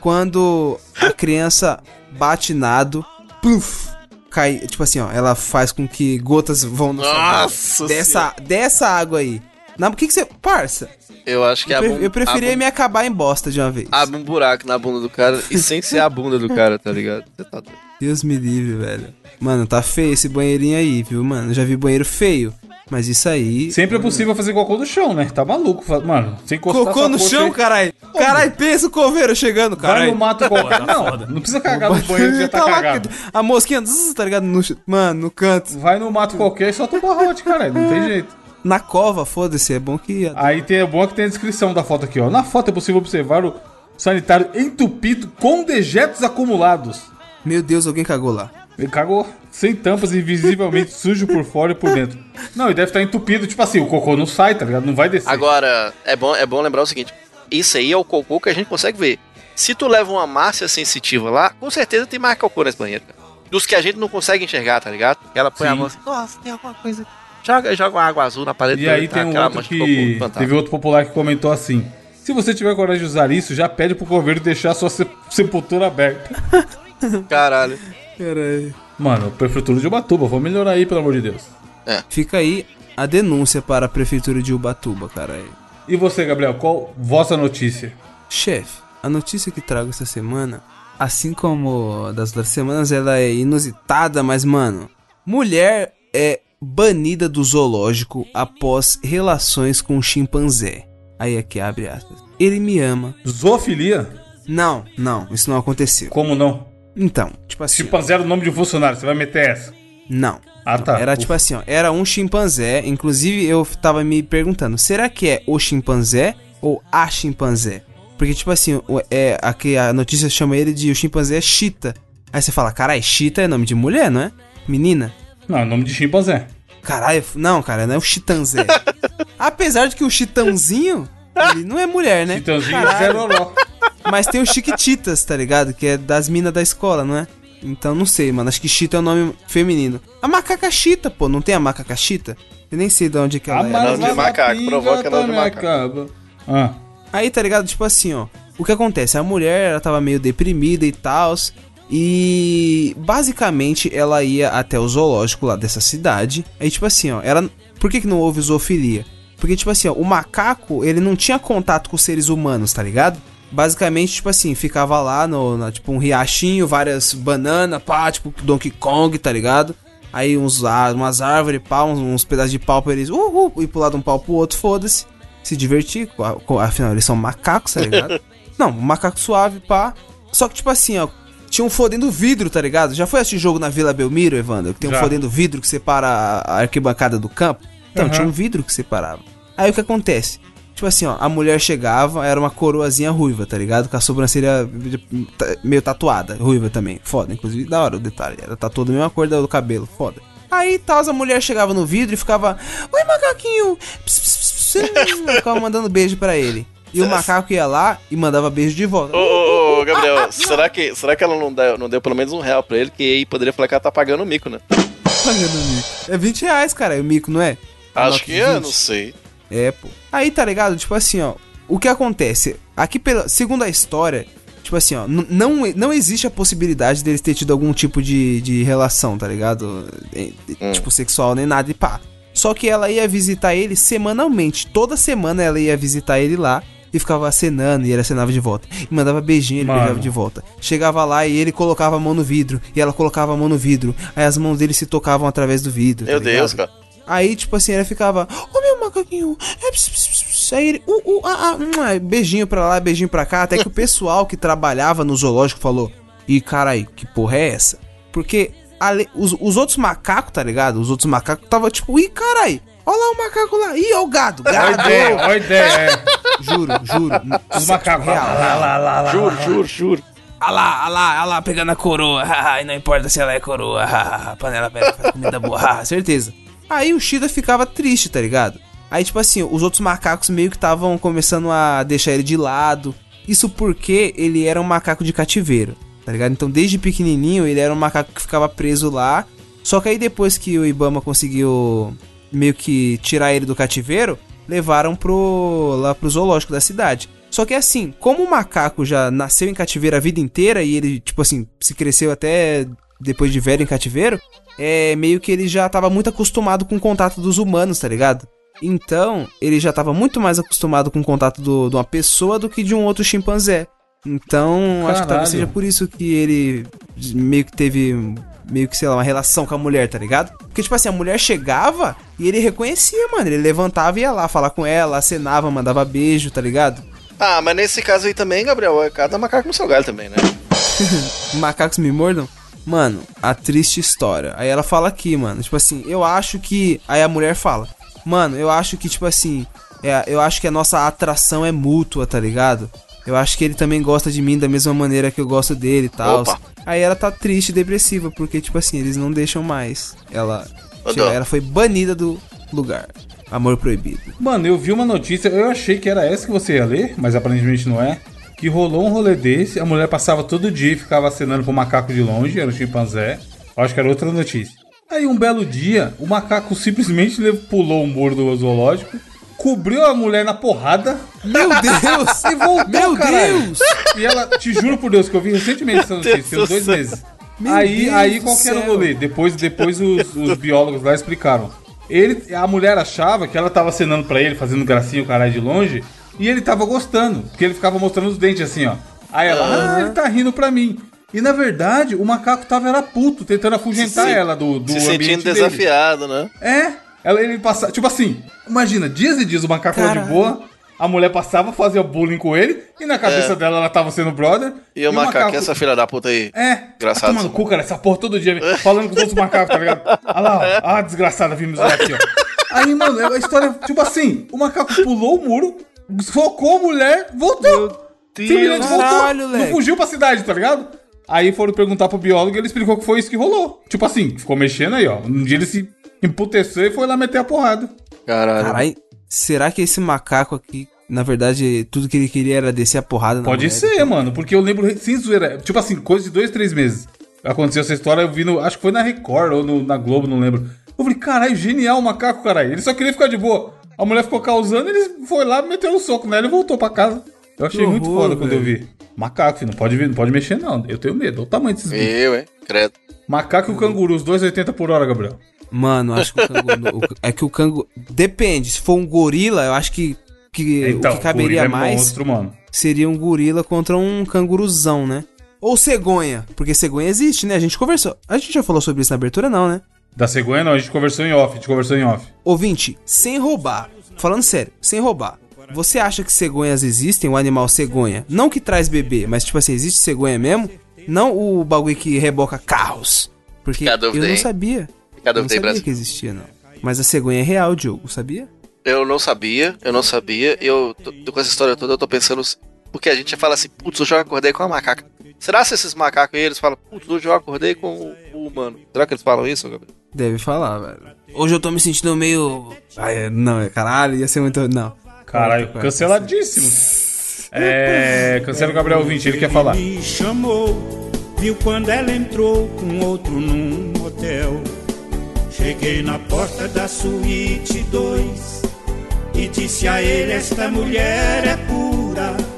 quando a criança bate nado, pluf, cai. Tipo assim, ó, ela faz com que gotas vão na. Nossa dessa, dessa água aí. Não, por que, que você. Parça, eu acho que eu, é pre- eu preferia me acabar em bosta de uma vez. Abre um buraco na bunda do cara e sem ser a bunda do cara, tá ligado? Você tá doido. Deus me livre, velho. Mano, tá feio esse banheirinho aí, viu, mano? Já vi banheiro feio. Mas isso aí. Sempre é possível fazer cocô no chão, né? Tá maluco. Mano, sem encostar Cocô no chão, aí. caralho. Caralho, pensa o coveiro chegando, Vai caralho. no mato qualquer. tá Não, não precisa cagar no banheiro que já tá lá, cagado. A mosquinha, zzz, tá ligado? No, mano, no canto. Vai no mato qualquer e solta um barrote, caralho. Não tem jeito. Na cova, foda-se, é bom que. Aí tem, é bom que tem a descrição da foto aqui, ó. Na foto é possível observar o sanitário entupido com dejetos acumulados. Meu Deus, alguém cagou lá. Ele cagou. Sem tampas e visivelmente sujo por fora e por dentro. Não, e deve estar entupido. Tipo assim, o cocô não sai, tá ligado? Não vai descer. Agora, é bom, é bom lembrar o seguinte: isso aí é o cocô que a gente consegue ver. Se tu leva uma massa sensitiva lá, com certeza tem mais cocô nesse banheiro, cara. Dos que a gente não consegue enxergar, tá ligado? Ela põe a Sim. mão assim, nossa, tem alguma coisa. aqui." Joga, joga uma água azul na parede E pra aí ver tem um aquela outro que. Teve outro popular que comentou assim. Se você tiver coragem de usar isso, já pede pro governo deixar sua se- sepultura aberta. Caralho. Caralho. Mano, prefeitura de Ubatuba, vamos melhorar aí, pelo amor de Deus. Fica aí a denúncia para a prefeitura de Ubatuba, caralho. E você, Gabriel, qual vossa notícia? Chefe, a notícia que trago essa semana, assim como das outras semanas, ela é inusitada, mas, mano, mulher é banida do zoológico após relações com um chimpanzé. Aí aqui abre aspas. Ele me ama. Zoofilia? Não, não, isso não aconteceu. Como não? Então, tipo assim. Chimpanzé era o nome de um funcionário, você vai meter essa? Não. Ah, tá. Era tipo assim, ó, era um chimpanzé. Inclusive, eu tava me perguntando, será que é o chimpanzé ou a chimpanzé? Porque, tipo assim, é, aqui a notícia chama ele de o chimpanzé Chita. Aí você fala, carai, Chita é nome de mulher, não é? Menina? Não, é nome de chimpanzé. Caralho, não, cara, não é o chitanzé. Apesar de que o chitãozinho, ele não é mulher, né? Chitãozinho é Caralho. Mas tem o Chiquititas, tá ligado? Que é das minas da escola, não é? Então não sei, mano. Acho que Chita é o nome feminino. A macaca Chita, pô. Não tem a macaca Chita? Eu nem sei de onde que ela é. não de macaco, provoca não de também macaco. Ah, Aí, tá ligado? Tipo assim, ó. O que acontece? A mulher, ela tava meio deprimida e tal. E basicamente ela ia até o zoológico lá dessa cidade. Aí, tipo assim, ó. Ela. Por que, que não houve zoofilia? Porque, tipo assim, ó, o macaco, ele não tinha contato com os seres humanos, tá ligado? Basicamente, tipo assim, ficava lá no, na, tipo, um riachinho, várias bananas, pá, tipo Donkey Kong, tá ligado? Aí uns, umas árvores, pá, uns, uns pedaços de pau pra eles, uh, uh, e pular de um pau pro outro, foda-se. Se divertir, afinal, eles são macacos, tá ligado? não, um macaco suave, pá. Só que, tipo assim, ó, tinha um fodendo vidro, tá ligado? Já foi assistir jogo na Vila Belmiro, Evandro? Que tem um Já. fodendo vidro que separa a arquibancada do campo? Então, Aham. tinha um vidro que separava. Aí o que acontece? Tipo assim, ó, a mulher chegava, era uma coroazinha ruiva, tá ligado? Com a sobrancelha meio tatuada, ruiva também. Foda, inclusive, da hora o detalhe. Ela tatuou da mesma cor do cabelo, foda. Aí tal, a mulher chegava no vidro e ficava, Oi, macaquinho! Ps, ps, ps, ps", ficava mandando beijo pra ele. E o macaco ia lá e mandava beijo de volta. Ô, ô, ô, Gabriel, será, que, será que ela não deu, não deu pelo menos um real pra ele? Que aí poderia falar que ela tá pagando o mico, né? Pagando o mico. É 20 reais, cara, o mico, não é? A Acho que é, 20. não sei. É, pô. Aí, tá ligado? Tipo assim, ó. O que acontece? Aqui, pela, segundo a história, tipo assim, ó. Não, não existe a possibilidade deles ter tido algum tipo de, de relação, tá ligado? É, é, Tipo, sexual nem nada e pá. Só que ela ia visitar ele semanalmente. Toda semana ela ia visitar ele lá. E ficava acenando, e ele acenava de volta. E mandava beijinho, ele Mano. beijava de volta. Chegava lá e ele colocava a mão no vidro. E ela colocava a mão no vidro. Aí as mãos dele se tocavam através do vidro. Meu tá Deus, cara. Aí, tipo assim, ela ficava, ô meu macaquinho, é, ps, ps, ps, ps." aí ele, uh, uh, ah, ah, hum, beijinho pra lá, beijinho pra cá, até que o pessoal que trabalhava no zoológico falou, e carai, que porra é essa? Porque ale- os, os outros macacos, tá ligado? Os outros macacos tava tipo, ih, carai, olha lá o macaco lá, ih, ó o gado, Olha a gado, ideia, olha a ideia. é. juro, juro, Os macacos. real, Lá, lá, lá, lá, Juro, juro, juro. Ah lá, ah lá, ah lá, pegando a coroa. e não importa se ela é coroa. panela velha faz comida boa. certeza. Aí o Shida ficava triste, tá ligado? Aí, tipo assim, os outros macacos meio que estavam começando a deixar ele de lado. Isso porque ele era um macaco de cativeiro, tá ligado? Então, desde pequenininho, ele era um macaco que ficava preso lá. Só que aí, depois que o Ibama conseguiu meio que tirar ele do cativeiro, levaram pro lá pro zoológico da cidade. Só que assim, como o macaco já nasceu em cativeiro a vida inteira e ele, tipo assim, se cresceu até depois de velho em cativeiro, é meio que ele já tava muito acostumado com o contato dos humanos, tá ligado? Então, ele já tava muito mais acostumado com o contato do- de uma pessoa do que de um outro chimpanzé. Então, acho que talvez Caralho. seja por isso que ele meio que teve meio que, sei lá, uma relação com a mulher, tá ligado? Porque, tipo assim, a mulher chegava e ele reconhecia, mano. Ele levantava e ia lá falar com ela, acenava, mandava beijo, tá ligado? Ah, mas nesse caso aí também, Gabriel, é cada macaco no seu galho também, né? Macacos me mordam? Mano, a triste história. Aí ela fala aqui, mano, tipo assim, eu acho que. Aí a mulher fala, mano, eu acho que, tipo assim, é, eu acho que a nossa atração é mútua, tá ligado? Eu acho que ele também gosta de mim da mesma maneira que eu gosto dele e tal. Opa. Aí ela tá triste e depressiva, porque, tipo assim, eles não deixam mais. Ela, Dó. ela foi banida do lugar. Amor proibido. Mano, eu vi uma notícia, eu achei que era essa que você ia ler, mas aparentemente não é. Que rolou um rolê desse, a mulher passava todo dia e ficava acenando pro macaco de longe, era um chimpanzé. Eu acho que era outra notícia. Aí um belo dia, o macaco simplesmente le- pulou o muro do zoológico, cobriu a mulher na porrada Meu Deus! e voltou, Meu caralho. Deus! E ela, te juro por Deus, que eu vi recentemente essa notícia, tem dois meses. Meu aí, Deus aí qual que era o rolê? Depois, depois os, os biólogos lá explicaram. Ele, a mulher achava que ela tava acenando pra ele, fazendo gracinha o caralho de longe, e ele tava gostando, porque ele ficava mostrando os dentes assim, ó. Aí ela, ah, ele tá rindo pra mim. E na verdade, o macaco tava era puto, tentando afugentar Se- ela do, do Se ambiente sentindo dele. desafiado, né? É, ela, ele passa, tipo assim, imagina, dias e dias o macaco lá de boa, a mulher passava, fazia bullying com ele, e na cabeça dela ela tava sendo brother. E o macaco, essa filha da puta aí? É, Engraçado. Tá tomando cu, cara, essa porra todo dia, falando com os outros macacos, tá ligado? Olha lá, ó, ah, desgraçada, vindo zoar aqui, ó. Aí, mano, a história, tipo assim, o macaco pulou o muro, socou a mulher, voltou. Simplesmente Caralho, voltou. Não fugiu pra cidade, tá ligado? Aí foram perguntar pro biólogo e ele explicou que foi isso que rolou. Tipo assim, ficou mexendo aí, ó. Um dia ele se emputeceu e foi lá meter a porrada. Caralho. Caralho, será que esse macaco aqui, na verdade, tudo que ele queria era descer a porrada na Pode mulher? ser, mano, porque eu lembro, sem zoeira, tipo assim, coisa de dois, três meses. Aconteceu essa história, eu vi no, acho que foi na Record ou no- na Globo, não lembro. Eu falei, caralho, genial o macaco, caralho. Ele só queria ficar de boa. A mulher ficou causando, ele foi lá, meteu um soco nela e voltou pra casa. Eu achei Que muito horror, foda quando eu vi. Macaco, filho, não pode, vir, não pode mexer não. Eu tenho medo, olha o tamanho desses bichos. Eu, hein? Credo. Macaco e o canguru, os dois 80 por hora, Gabriel. Mano, acho que o canguru. o- é que o canguru. Depende, se for um gorila, eu acho que, que o que caberia gorila é mais monstro, mano. seria um gorila contra um canguruzão, né? Ou cegonha, porque cegonha existe, né? A gente conversou. A gente já falou sobre isso na abertura, não, né? Da cegonha não, a gente conversou em off, a gente conversou em off. Ouvinte, sem roubar, falando sério, sem roubar. Você acha que cegonhas existem, o animal cegonha? Não que traz bebê, mas tipo assim, existe cegonha mesmo? Não o bagulho que reboca carros. Porque Fica a eu não sabia. Fica a Eu não sabia Brasil. que existia, não. Mas a cegonha é real, Diogo, sabia? Eu não sabia, eu não sabia. Eu, tô, com essa história toda, eu tô pensando. Porque a gente fala assim, putz, eu acordei com a macaca. Será se esses macacos aí, eles falam, putz, hoje eu acordei com o, humano? Será que eles falam isso, Gabriel? Deve falar, velho. Hoje eu tô me sentindo meio. Ai, não, caralho, ia ser muito. Não. Caralho, canceladíssimo. É. Cancela o Gabriel 20, ele quer falar. Me chamou, viu quando ela entrou com outro num hotel. Cheguei na porta da suíte 2 e disse a ele: Esta mulher é pura.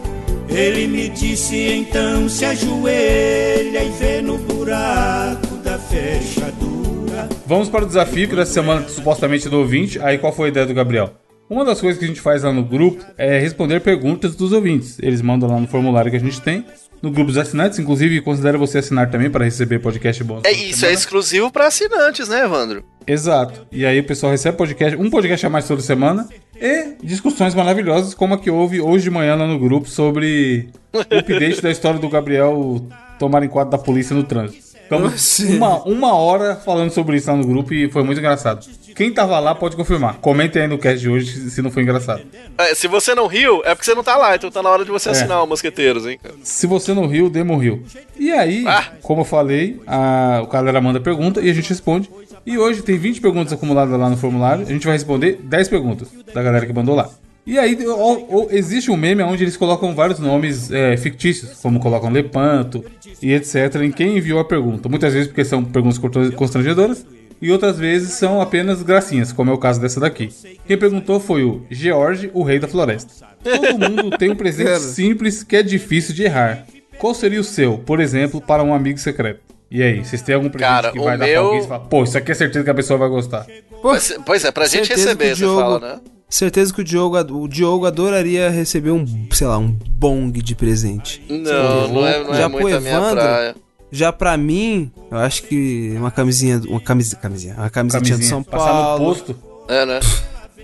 Ele me disse: Então se ajoelha e vê no buraco da fechadura. Vamos para o desafio que dessa semana supostamente do ouvinte. Aí qual foi a ideia do Gabriel? Uma das coisas que a gente faz lá no grupo é responder perguntas dos ouvintes. Eles mandam lá no formulário que a gente tem, no grupo dos assinantes. Inclusive, considera você assinar também para receber podcast bônus. É isso, é semana. exclusivo pra assinantes, né, Evandro? Exato. E aí o pessoal recebe podcast, um podcast a mais toda semana e discussões maravilhosas como a que houve hoje de manhã lá no grupo sobre o update da história do Gabriel tomar em quadro da polícia no trânsito. Ficamos Oxi. uma, uma hora falando sobre isso lá no grupo e foi muito engraçado. Quem tava lá pode confirmar. Comentem aí no cast de hoje se- não foi engraçado. É, se você não riu, é porque você não tá lá, então tá na hora de É. você assinar o Mosqueteiros, hein, cara? Se você não riu, Demo riu. E aí, Ah. como eu falei, a, o galera manda pergunta e a gente responde. E hoje tem 20 perguntas acumuladas lá no formulário. A gente vai responder 10 perguntas da galera que mandou lá. E aí ó, ó, existe um meme onde eles colocam vários nomes é, fictícios, como colocam Lepanto e etc. em quem enviou a pergunta. Muitas vezes porque são perguntas constrangedoras e outras vezes são apenas gracinhas, como é o caso dessa daqui. Quem perguntou foi o George, o rei da floresta. Todo mundo tem um presente simples que é difícil de errar. Qual seria o seu, por exemplo, para um amigo secreto? E aí, vocês têm algum presente Cara, que vai dar meu- pra alguém e você fala, pô, isso aqui é certeza que a pessoa vai gostar. Pois, pois é, pra gente certeza receber, você Diogo- fala, né? Certeza que o Diogo, o Diogo adoraria receber um, sei lá, um bong de presente. Não, não é, não é Já muito pro a minha Evandro? praia. Já pra mim, eu acho que uma camisinha, uma camisa, camisinha, uma camisetinha do São passar no Paulo. posto. É, né?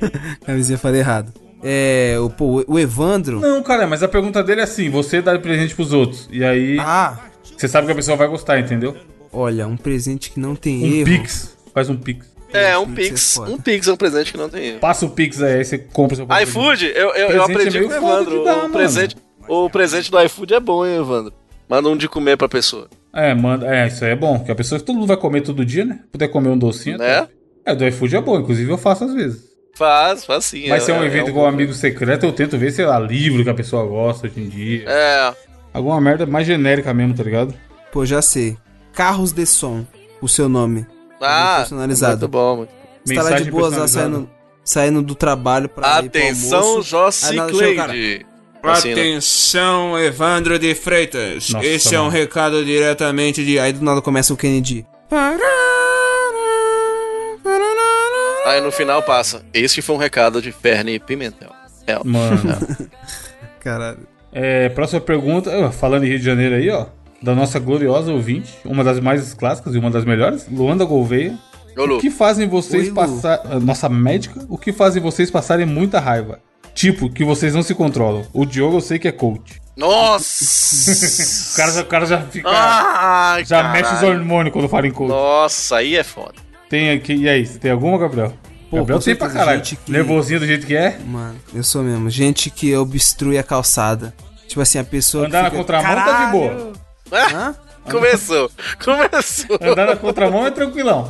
Camisinha falei errado. É, o, pô, o Evandro. Não, cara, mas a pergunta dele é assim: você dá presente pros outros. E aí, Ah, você sabe que a pessoa vai gostar, entendeu? olha, um presente que não tem Um erro. Pix. Faz um Pix. É, um Pix é. Um Pix é um presente que não tem erro. Passa o Pix aí, você compra o seu presente. iFood, eu, eu, eu Presente aprendi é com o Evandro. dar, o, presente, o presente do iFood é bom, hein, Evandro? Manda um de comer pra pessoa. É, manda. É, isso aí é bom. Que a pessoa que todo mundo vai comer todo dia, né? Puder comer um docinho. Né? É, do iFood é bom, inclusive eu faço às vezes. Faz, faz sim. Mas se é um é evento igual amigo secreto, eu tento ver, sei lá, livro que a pessoa gosta hoje em dia. É. Alguma merda mais genérica mesmo, tá ligado? Pô, já sei. Carros de som, o seu nome. Ah, personalizado. muito bom. Muito. Você tá lá de boas lá saindo, saindo do trabalho pra ir pro Atenção, almoço. Jossi. Cleide. Assim, né? Atenção, Evandro de Freitas. Nossa, Esse é um mano. recado diretamente de. Aí do nada começa o Kennedy. Aí no final passa. Este foi um recado de Ferne Pimentel. É, Mano. Caralho. É, próxima pergunta, falando em Rio de Janeiro aí, ó. Da nossa gloriosa ouvinte, uma das mais clássicas e uma das melhores, Luanda Gouveia. Ô, Lu, O que fazem vocês passar. Nossa médica, o que fazem vocês passarem muita raiva? Tipo, que vocês não se controlam. O Diogo eu sei que é coach. Nossa! O cara, já- o cara já fica. Ai, já caralho. mexe os hormônios quando fala em coach. Nossa, aí é foda. Tem aqui. E aí, tem alguma, Gabriel? Pô, Gabriel tem pra caralho. que- Nervosinho do jeito que é. Mano, eu sou mesmo. Gente que obstrui a calçada. Tipo assim, a pessoa. Andar na fica, contramão tá de boa. Hã? Começou, começou. Andar na contramão é tranquilão.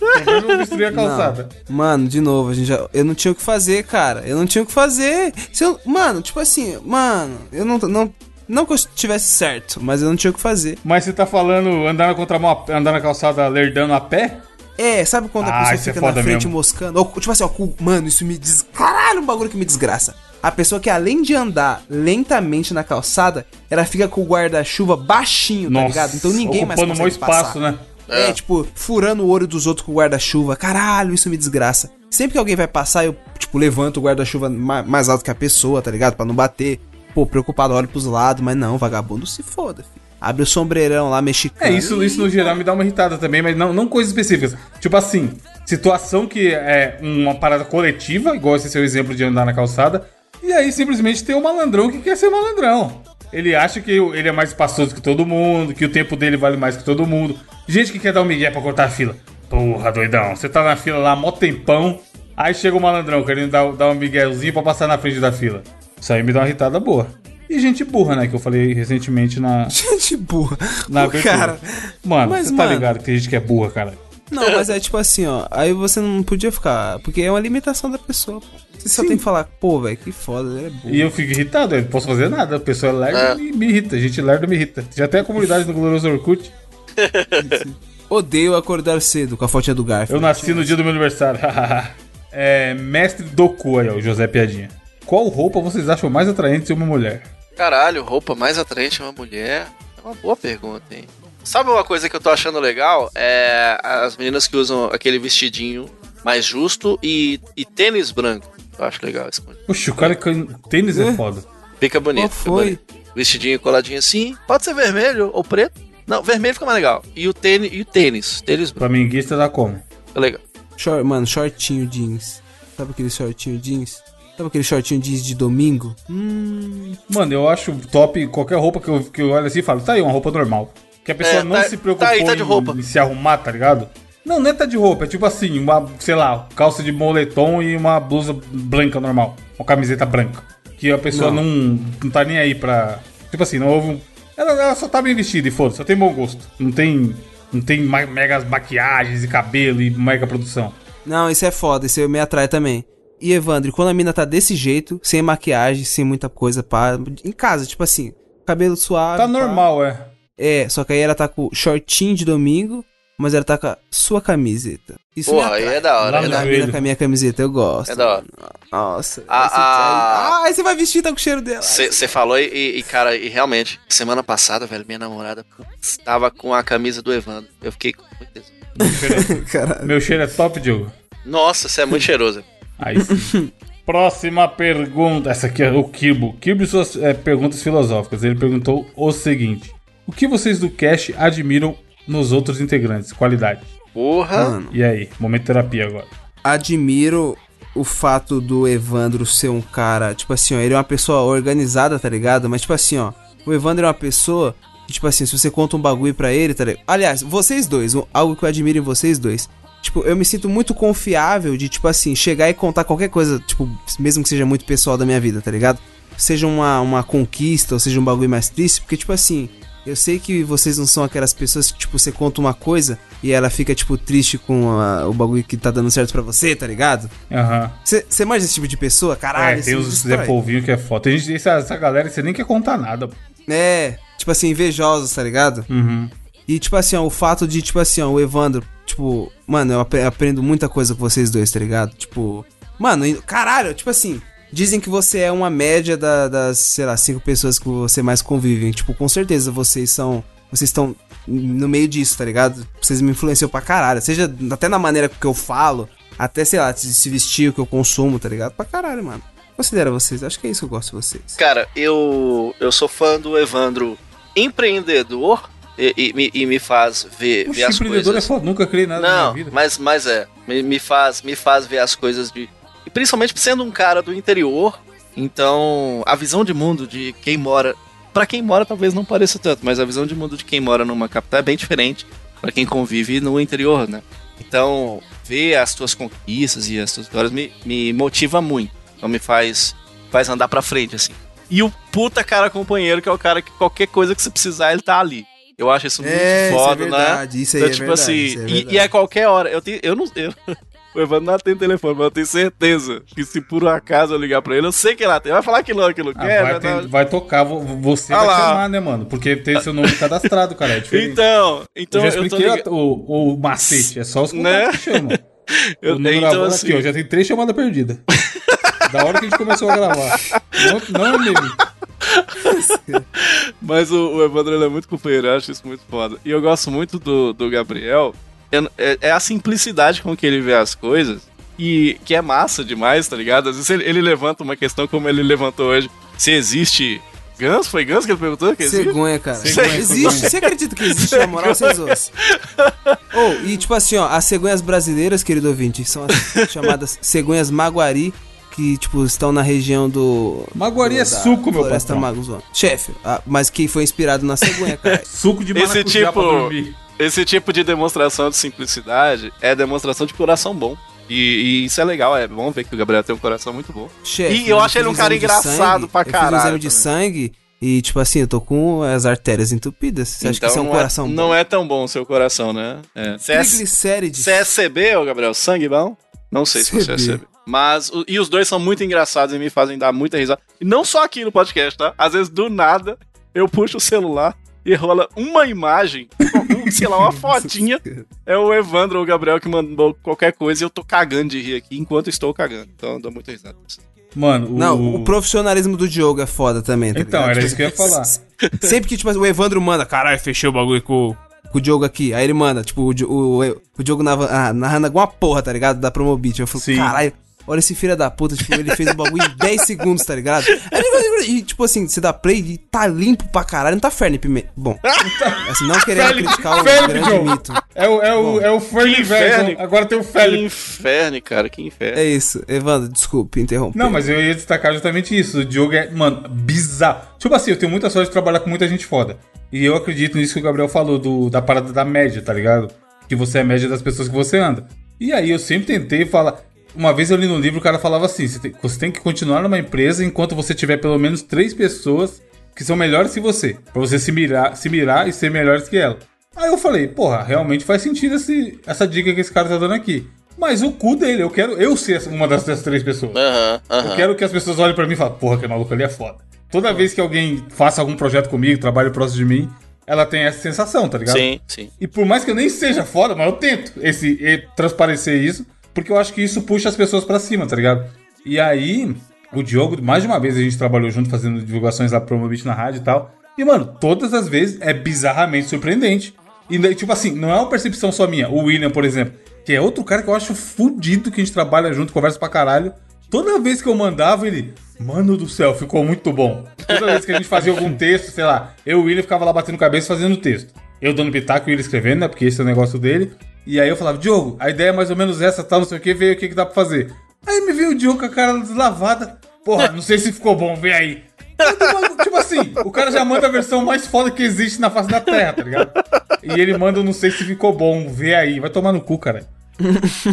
O problema é obstruir a calçada. Não. Mano, de novo, a gente já, eu não tinha o que fazer, cara. Eu não tinha o que fazer. Se eu, mano, tipo assim, mano, eu não, não, não que eu estivesse certo, mas eu não tinha o que fazer. Mas você tá falando andar na contramão, andar na calçada lerdando a pé? É, sabe quando a Ah, pessoa isso é fica na frente mesmo. moscando? Ou, tipo assim, ó, mano, isso me des... Caralho, um bagulho que me desgraça. A pessoa que além de andar lentamente na calçada, ela fica com o guarda-chuva baixinho, tá ligado? Então ninguém mais consegue espaço, passar. né? É, tipo, furando o olho dos outros com o guarda-chuva. Caralho, isso me desgraça. Sempre que alguém vai passar, eu, tipo, levanto o guarda-chuva ma- mais alto que a pessoa, tá ligado? Pra não bater. Pô, preocupado, olho pros lados, mas não, vagabundo se foda, filho. Abre o sombreirão lá, mexicano. É, isso, isso no geral me dá uma irritada também, mas não, não coisas específicas. Tipo assim, situação que é uma parada coletiva, igual esse seu exemplo de andar na calçada, e aí simplesmente tem um malandrão que quer ser malandrão. Ele acha que ele é mais espaçoso que todo mundo, que o tempo dele vale mais que todo mundo. Gente que quer dar um migué pra cortar a fila. Porra, doidão, você tá na fila lá mó tempão, aí chega o malandrão querendo dar, dar um miguezinho pra passar na frente da fila. Isso aí me dá uma irritada boa. E gente burra, né, que eu falei recentemente na, Gente burra. na o abertura. cara. Mano, Mas, você tá mano- ligado que tem gente que é burra, cara. Não, mas é tipo assim, ó. Aí você não podia ficar. Porque é uma limitação da pessoa, pô. Você só tem que falar, pô, velho, que foda, ele é burro. E eu fico irritado, eu não posso fazer nada. A pessoa é lerda É. e me irrita. Gente lerda me irrita. Já tem a comunidade no Glorioso Orkut. Odeio acordar cedo com a fotinha do Garfield. Eu nasci no dia do meu aniversário. é, mestre Doku aí, ó, o José Piadinha. Qual roupa vocês acham mais atraente em uma mulher? Caralho, roupa mais atraente é uma mulher? É uma boa pergunta, hein? Sabe uma coisa que eu tô achando legal? É as meninas que usam aquele vestidinho mais justo e, e tênis branco. Eu acho legal esse conjunto. Oxe, o cara com tênis é É? foda. Fica bonito. Qual fica foi? bonito. Vestidinho coladinho assim. Pode ser vermelho ou preto. Não, vermelho fica mais legal. E o tênis, e o tênis, tênis branco. Flamenguista dá como? Fica legal. Short, mano, shortinho jeans. Sabe aquele shortinho jeans? Sabe aquele shortinho jeans de domingo? Hum. Mano, eu acho top qualquer roupa que eu, que eu olho assim e falo, tá aí, uma roupa normal. Que a pessoa É, não tá- se preocupou tá aí, tá em- roupa. em se arrumar, tá ligado? Não, não é tá de roupa, é tipo assim, uma, sei lá, calça de moletom e uma blusa branca normal. Uma camiseta branca. Que a pessoa não, não, tá nem aí pra. Tipo assim, não houve um. Ela, ela só tá bem vestida e foda, só tem bom gosto. Não tem. Não tem ma- megas maquiagens e cabelo e mega produção. Não, isso é foda, isso me atrai também. E Evandro, quando a mina tá desse jeito, sem maquiagem, sem muita coisa, pá, em casa, tipo assim, cabelo suave. Tá pá. normal, é. É, só que aí ela tá com shortinho de domingo, mas ela tá com a sua camiseta. Isso Porra, aí é da hora. Lá é da hora. mina com a minha camiseta, eu gosto. É da hora. Nossa. A- aí você- a- Ah, aí você vai vestir, tá com o cheiro dela. Você falou e, e, cara, e realmente, semana passada, velho, minha namorada putz, tava com a camisa do Evandro. Eu fiquei com muito tesão. Meu cheiro é, meu cheiro é top, Diogo. Nossa, você é muito cheiroso. Aí sim. Próxima pergunta. Essa aqui é o Kirbo. Kirbo e suas é, perguntas filosóficas. Ele perguntou o seguinte: O que vocês do Cash admiram nos outros integrantes? Qualidade. Porra. Mano, E aí? Momento terapia agora. admiro o fato do Evandro ser um cara, tipo assim, ó, ele é uma pessoa organizada, tá ligado? Mas, tipo assim, ó, o Evandro é uma pessoa que, tipo assim, se você conta um bagulho pra ele, tá ligado? Aliás, vocês dois, um- algo que eu admiro em vocês dois. Tipo, eu me sinto muito confiável de, tipo assim, chegar e contar qualquer coisa, tipo, mesmo que seja muito pessoal da minha vida, tá ligado? Seja uma, uma conquista ou seja um bagulho mais triste, porque, tipo assim, Eu sei que vocês não são aquelas pessoas que, tipo, você conta uma coisa e ela fica, tipo, triste com a- o bagulho que tá dando certo pra você, tá ligado? Aham. Você você manja esse tipo de pessoa? Caralho, É, tem me os. Zé Polvinho que é foda. Tem gente, essa, essa galera que você nem quer contar nada. É, tipo assim, invejosos, tá ligado? Uhum. E, tipo assim, ó, o fato de, tipo assim, ó, o Evandro, tipo, mano, eu apre- aprendo muita coisa com vocês dois, tá ligado? Tipo, mano, caralho, tipo assim, dizem que você é uma média da- das, sei lá, cinco pessoas que você mais convive. Tipo, com certeza vocês são. Vocês estão no meio disso, tá ligado? Vocês me influenciam pra caralho. Seja até na maneira que eu falo, até, sei lá, de se vestir, o que eu consumo, tá ligado? Pra caralho, mano. Considera vocês, acho que é isso que eu gosto de vocês. Cara, eu, eu sou fã do Evandro empreendedor e, e me- e me faz ver, Oxe, ver as empreendedor coisas. é foda. Nunca criei nada na Não, minha vida. mas, mas é. Me, me faz, me faz ver as coisas de. Principalmente sendo um cara do interior. Então, a visão de mundo de quem mora. Pra quem mora, talvez não pareça tanto, mas a visão de mundo de quem mora numa capital é bem diferente pra quem convive no interior, né? Então, ver as tuas conquistas e as tuas vitórias me, me motiva muito. Então, me faz, faz andar pra frente, assim. E o puta cara companheiro, que é o cara que qualquer coisa que você precisar, ele tá ali. Eu acho isso muito foda, né? verdade, Isso aí Então, é tipo verdade, assim, isso é e, e a qualquer hora, eu tenho, eu não, eu, o Evandro não tem telefone, mas eu tenho certeza que se por um acaso eu ligar pra ele, eu sei que ele atende. Vai falar que não, que não Ah, quer, vai, vai ter- dar- vai tocar, vo- você Ah vai lá. chamar, né, mano? Porque tem seu nome cadastrado, cara. É diferente. Então, então eu eu, já tô expliquei ligado. o, o macete. É só os Né? contatos que chamam. Eu, o número então, assim, aqui, ó. Já tem três chamadas perdidas. da hora que a gente começou a gravar. Não, não é. Mas o, o Evandro ele é muito companheiro, eu acho isso muito foda. E eu gosto muito do, do Gabriel. É, é a simplicidade com que ele vê as coisas. E que é massa demais, tá ligado? Às vezes ele, ele levanta uma questão como ele levantou hoje. Se existe. Ganso? Foi ganso que ele perguntou? Que existe? Cegonha, cara. Cegonha, existe. cegonha. Você acredita que existe? Na moral, vocês ouçam. Oh, e tipo assim, ó, as cegonhas brasileiras, querido ouvinte, são as chamadas cegonhas maguari, que, tipo, estão na região do. Maguari do- é suco, meu patrão. Chefe, ah, mas que foi inspirado na cegonha, cara. Suco de Esse maracujá tipo- pra dormir. Esse tipo de demonstração de simplicidade é demonstração de coração bom. E, e isso é legal, é bom ver que o Gabriel tem um coração muito bom. Chefe. E eu mas acho ele um cara engraçado sangue, pra Eu fiz um caralho exame de também. sangue e, tipo assim, eu tô com as artérias entupidas. Você acha que isso é um não coração bom? Não é tão bom o seu coração, né? É. Triglicérides. CSCB, ô Gabriel, sangue bom? Não sei se você é CB. CB. Mas, e os dois são muito engraçados e me fazem dar muita risada. E não só aqui no podcast, tá? Às vezes, do nada, eu puxo o celular e rola uma imagem, sei lá, uma fotinha. É o Evandro ou o Gabriel que mandou qualquer coisa e eu tô cagando de rir aqui enquanto estou cagando. Então eu dou muita risada. Mano, o... Não, o profissionalismo do Diogo é foda também, tá Então, ligado? era Tipo isso que eu ia falar. Sempre que, tipo, o Evandro manda, caralho, fechei o bagulho com, com o Diogo aqui. Aí ele manda, tipo, o, o, o Diogo ah, narrando alguma porra, tá ligado? Da Promobit. Eu falo, caralho, olha esse filho da puta, tipo, ele fez o bagulho em 10 segundos, tá ligado? E, tipo assim, você dá play e tá limpo pra caralho. Não tá Fernip mesmo. Bom, assim, não querendo Felipe, criticar o grande Joe. mito. É o, é o, é o Fernie Que inferno. Agora tem o Que Felipe. inferno, cara, que inferno. É isso, Evandro, desculpe interromper. Não, mas eu ia destacar justamente isso. O Diogo é, mano, bizarro. Tipo assim, eu tenho muita sorte de trabalhar com muita gente foda. E eu acredito nisso que o Gabriel falou, do, da parada da média, tá ligado? Que você é a média das pessoas que você anda. E aí eu sempre tentei falar. Uma vez eu li no livro, o cara falava assim: você tem, você tem que continuar numa empresa enquanto você tiver pelo menos três pessoas que são melhores que você. Pra você se mirar, se mirar e ser melhores que ela. Aí eu falei, porra, realmente faz sentido esse, essa dica que esse cara tá dando aqui. Mas o cu dele, eu quero eu ser uma dessas três pessoas. Aham, Eu aham. quero que as pessoas olhem pra mim e falem, porra, que maluco ali é foda. Toda vez que alguém faça algum projeto comigo, trabalhe próximo de mim, ela tem essa sensação, tá ligado? Sim, sim. E por mais que eu nem seja foda, mas eu tento esse, e transparecer isso, porque eu acho que isso puxa as pessoas pra cima, tá ligado? E aí, o Diogo, mais de uma vez a gente trabalhou junto fazendo divulgações lá pro Promobit na rádio e tal. E, mano, todas as vezes é bizarramente surpreendente. E, daí, tipo assim, não é uma percepção só minha. O William, por exemplo, que é outro cara que eu acho fudido que a gente trabalha junto, conversa pra caralho. Toda vez que eu mandava, ele, mano do céu, ficou muito bom. Toda vez que a gente fazia algum texto, sei lá, eu e o William ficava lá batendo cabeça fazendo texto. Eu dando pitaco e ele escrevendo, né? Porque esse é o negócio dele. E aí eu falava, Diogo, a ideia é mais ou menos essa, tal, não sei o que, veio o que, que dá pra fazer. Aí me veio o Diogo com a cara deslavada. Porra, não sei se ficou bom, vê aí. Maluco, Tipo assim, o cara já manda a versão mais foda que existe na face da Terra, tá ligado? E ele manda, não sei se ficou bom, vê aí. Vai tomar no cu, cara.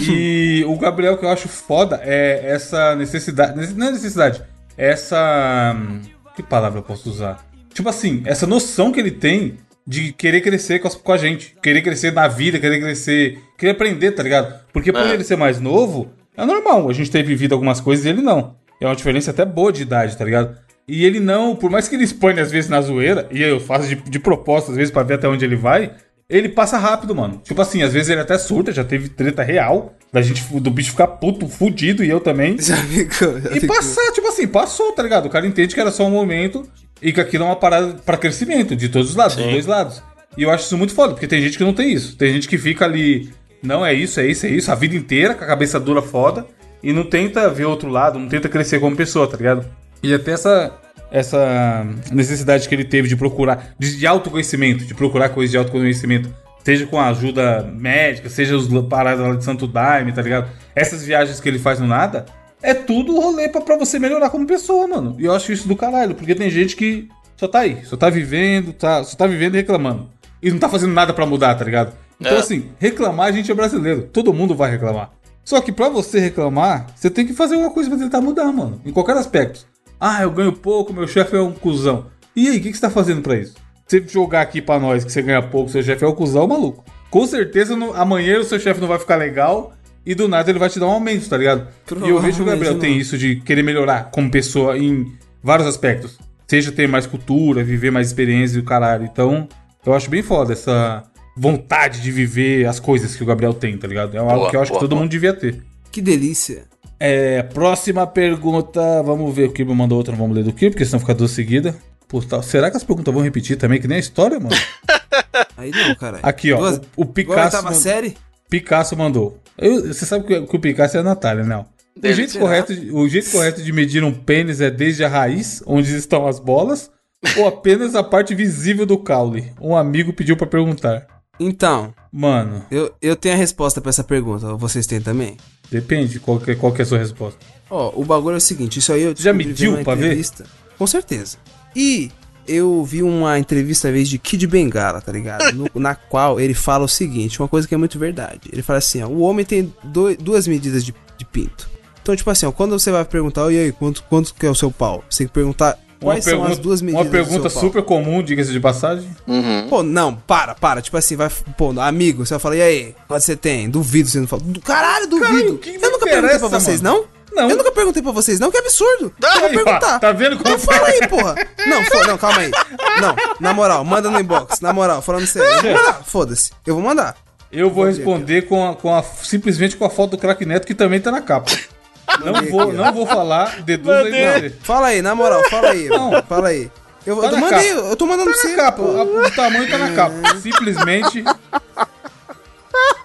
E o Gabriel que eu acho foda é essa necessidade. Não é necessidade. é Essa. hum, Que palavra eu posso usar? tipo assim, essa noção que ele tem de querer crescer com, as- com a gente. Querer crescer na vida, querer crescer. Querer aprender, tá ligado? Porque por É. ele ser mais novo, é normal. A gente ter vivido algumas coisas e ele não. É uma diferença até boa de idade, tá ligado? E ele não, por mais que ele expõe às vezes na zoeira, e eu faço de, de propósito às vezes pra ver até onde ele vai, ele passa rápido, mano. Tipo assim, às vezes ele até surta, já teve treta real, da gente, do bicho ficar puto, fudido, e eu também. Já ficou. Já E ficou. passar, tipo assim, passou, tá ligado? O cara entende que era só um momento e que aquilo é uma parada pra crescimento de todos os lados, dos Sim. dois lados. E eu acho isso muito foda, porque tem gente que não tem isso. Tem gente que fica ali, não é isso, é isso, é isso, a vida inteira, com a cabeça dura foda, e não tenta ver outro lado, não tenta crescer como pessoa, tá ligado? E até essa, essa necessidade que ele teve de procurar, de, de autoconhecimento, de procurar coisas de autoconhecimento, seja com a ajuda médica, seja os paradas lá de Santo Daime, tá ligado? Essas viagens que ele faz no nada, é tudo rolê pra, pra você melhorar como pessoa, mano. E eu acho isso do caralho, porque tem gente que só tá aí, só tá vivendo, tá, só tá vivendo e reclamando. E não tá fazendo nada pra mudar, tá ligado? Então, É. assim, reclamar a gente é brasileiro. Todo mundo vai reclamar. Só que pra você reclamar, você tem que fazer alguma coisa pra tentar mudar, mano. Em qualquer aspecto. Ah, eu ganho pouco, meu chefe é um cuzão. E aí, o que, que você tá fazendo pra isso? Você jogar aqui pra nós que você ganha pouco, seu chefe é um cuzão, maluco. Com certeza no- amanhã o seu chefe não vai ficar legal e do nada ele vai te dar um aumento, tá ligado? E eu vejo que o Gabriel tem isso de querer melhorar como pessoa em vários aspectos. Seja ter mais cultura, viver mais experiência e o caralho. Então, eu acho bem foda essa vontade de viver as coisas que o Gabriel tem, tá ligado? É algo Boa, que eu acho boa, que todo boa. mundo devia ter. Que delícia. É, próxima pergunta. Vamos ver o que mandou outra, não vamos ler do que, porque senão fica duas seguidas. Pô, tá- será que as perguntas vão repetir também, que nem a história, mano? Aí não, cara. Aqui, ó. Duas- O, o Picasso. oitava mand- série? Picasso mandou. Eu- você sabe que, que o Picasso é a Natália, né? O jeito, correto, de- o jeito correto de medir um pênis é desde a raiz, onde estão as bolas, ou apenas a parte visível do caule? Um amigo pediu pra perguntar. Então, Mano, eu, eu tenho a resposta pra essa pergunta. Vocês têm também? depende qual que, qual que é a sua resposta. Ó, o bagulho é o seguinte, isso aí eu Já mediu pra ver? Com certeza. E eu vi uma entrevista, às vezes, de Kid Bengala, tá ligado? No- na qual ele fala o seguinte, uma coisa que é muito verdade. Ele fala assim, ó, o homem tem duas medidas de, de pinto. Então, tipo assim, ó, quando você vai perguntar, e aí, quanto, quanto que é o seu pau? Você tem que perguntar Uma quais são pergunta, as duas medidas uma pergunta do seu pau. super comum, diga-se de passagem. Uhum. Pô, não, para, para. Tipo assim, vai. Pô, amigo, você vai falar, e aí? Quanto você tem? Duvido você não fala. Caralho, duvido. Caralho, que eu nunca perguntei pra vocês, mano? não? Não. Eu nunca perguntei pra vocês, não? Que absurdo. eu vou Aí, ó, perguntar. tá vendo como Então fala aí, porra. Não, fo- não, calma aí. Não, na moral, manda no inbox. Na moral, falando sério. Eu vou mandar, Foda-se. Eu vou mandar. Eu vou responder com a, com a- simplesmente com a foto do craque Neto, que também tá na capa. Não Mandei vou, aqui, não vou falar, deduza aí você. Fala aí, na moral, fala aí. Não. Fala aí. Eu, Tá eu mandei, eu tô mandando Tá você. capa, a- o tamanho tá na capa. Simplesmente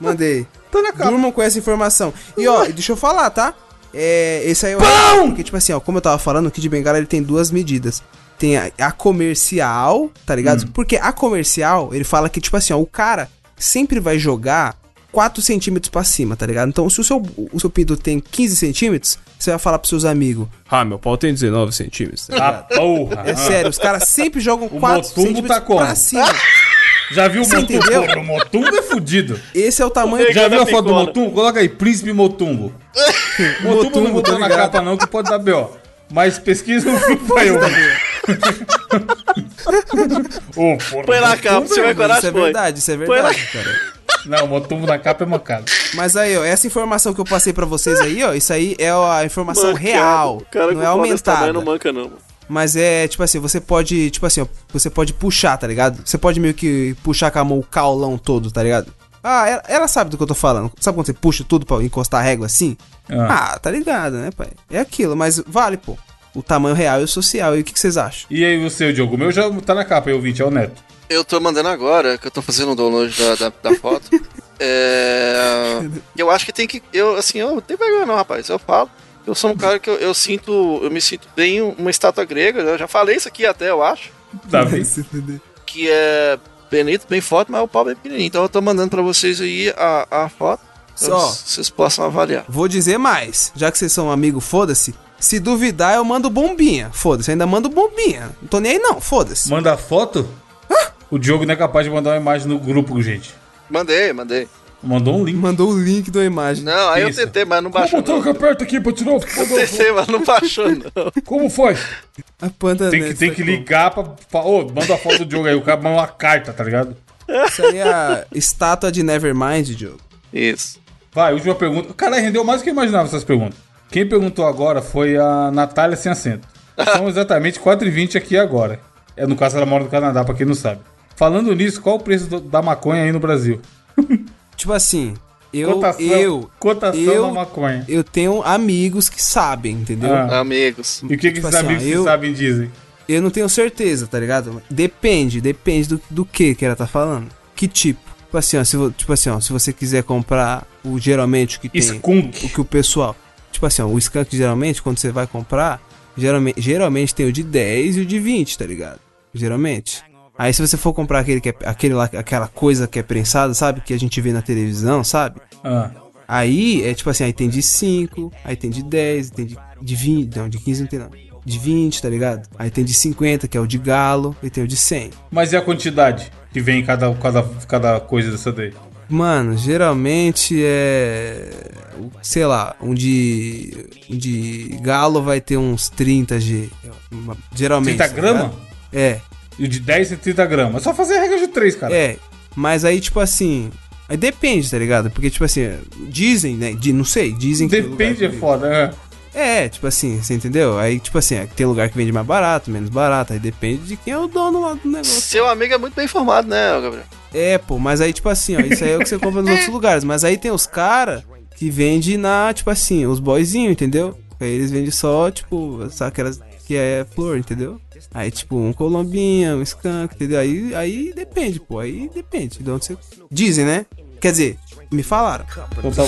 Mandei. tá na capa. Durmam com essa informação. E ó, deixa eu falar, tá? É, esse aí é o Pão! Porque, tipo assim, ó, como eu tava falando, o Kid Bengala ele tem duas medidas. Tem a, a comercial, tá ligado? Hum. Porque a comercial, ele fala que, tipo assim, ó, o cara sempre vai jogar 4 centímetros pra cima, tá ligado? Então, se o seu, o seu pinto tem 15 centímetros, você vai falar pros seus amigos: Ah, meu pau tem 19 centímetros, tá Ah, porra. É sério, os caras sempre jogam O 4 Motumbo centímetros tá como? pra cima. Já viu o Você Motumbo? entendeu? Porra, O Motumbo é fudido. Esse é o tamanho Já viu a foto do. Motumbo? Coloca aí, Príncipe Motumbo. Motumbo, Motumbo, não botou na ligado. capa não, que pode dar B.O. Mas pesquisa no pra eu. Ô, porra, Põe na capa, se é- tiver coragem, Isso é verdade, isso é verdade, cara. Não, Motumbo na capa é mancado. Mas aí, ó, essa informação que eu passei pra vocês aí, ó, isso aí é a informação Mancado. real, O cara não é aumentada. não manca, não. mano. Mas é, tipo assim, você pode, tipo assim, ó, você pode puxar, tá ligado? Você pode meio que puxar com a mão o caulão todo, tá ligado? Ah, ela, ela sabe do que eu tô falando. Sabe quando você puxa tudo pra encostar a régua assim? Ah. Ah, tá ligado, né, pai? É aquilo, mas vale, pô. O tamanho real e o social. E o que, que vocês acham? E aí, o seu, Diogo? O meu já tá na capa, eu ouvinte, é o Neto. Eu tô mandando agora, que eu tô fazendo o download da, da, da foto. é. Eu acho que tem que. Eu, assim, eu não tenho vergonha, não, rapaz. Eu falo. Eu sou um cara que eu, eu sinto. Eu me sinto bem uma estátua grega. né? Eu já falei isso aqui até, eu acho. Tá vendo? Que é bonito, bem forte, mas o pau bem pequenininho. Então eu tô mandando pra vocês aí a, a foto. pra Só. Vocês possam avaliar. Vou dizer mais. Já que vocês são amigos, foda-se. Se duvidar, eu mando bombinha. Foda-se, ainda mando bombinha. Não tô nem aí, não. Foda-se. Manda foto? O Diogo não é capaz de mandar uma imagem no grupo, gente. Mandei, mandei. Mandou um link. Mandou o link da imagem. Não, aí Isso. eu tentei, mas não baixou. botão Não. que aperta aqui pra tirar o Eu tentei, mas não baixou, não. Como foi? A Panda Tem que, tem que ligar pra. pra ô, manda a foto do jogo aí. O cara manda uma carta, tá ligado? Isso aí é a estátua de Nevermind, Diogo. Isso. Vai, última pergunta. Caralho, rendeu mais do que eu imaginava essas perguntas. Quem perguntou agora foi a Natália Sem Acento. São exatamente 4h20 aqui agora. É, no caso, ela mora no Canadá, pra quem não sabe. Falando nisso, qual o preço do- da maconha aí no Brasil? Tipo assim, eu, cotação eu, cotação eu- da maconha. eu tenho amigos que sabem, entendeu? Ah. Amigos. E o que, que Tipo esses assim, amigos que eu- sabem dizem? Eu não tenho certeza, tá ligado? Depende, depende do, do que que ela tá falando. Que tipo? Tipo assim, ó, se, tipo assim, ó, se você quiser comprar o geralmente o que tem. Skunk. O que o pessoal. Tipo assim, ó, o skunk geralmente, quando você vai comprar, geralmente, geralmente tem o de 10 e o de 20, tá ligado? Geralmente. Aí se você for comprar aquele, que é, aquele lá, aquela coisa que é prensada, sabe? Que a gente vê na televisão, sabe? Ah, Aí é tipo assim, aí tem de 5, aí tem de 10, tem de, de 20, não, de 15 não tem não. De 20, tá ligado? Aí tem de 50, que é o de galo, e tem o de 100. mas e a quantidade que vem em cada, cada, cada coisa dessa daí? Mano, geralmente é. Sei lá, um de. Um de galo vai ter uns 30 G. Geralmente. 30 tá gramas? ligado? É, E o de 10 e 30 gramas. É só fazer a regra de 3, cara. é. Mas aí, tipo assim. Aí depende, tá ligado? Porque, tipo assim, dizem, né? De, não sei, dizem que. Depende, é foda. É. É, tipo assim, você entendeu? Aí, tipo assim, é, tem lugar que vende mais barato, menos barato. Aí depende de quem é o dono lá do negócio. Seu amigo é muito bem informado, né, Gabriel? É, pô, mas aí, tipo assim, ó, isso aí é o que você compra nos outros lugares. Mas aí tem os caras que vendem na, tipo assim, os boyzinhos, entendeu? Aí eles vendem só, tipo, só aquelas que é flor, entendeu? Aí, tipo, um colombinha, um skunk, entendeu? Aí, aí depende, pô, aí depende de onde você. Dizem, né? Quer dizer, me falaram. Então tá.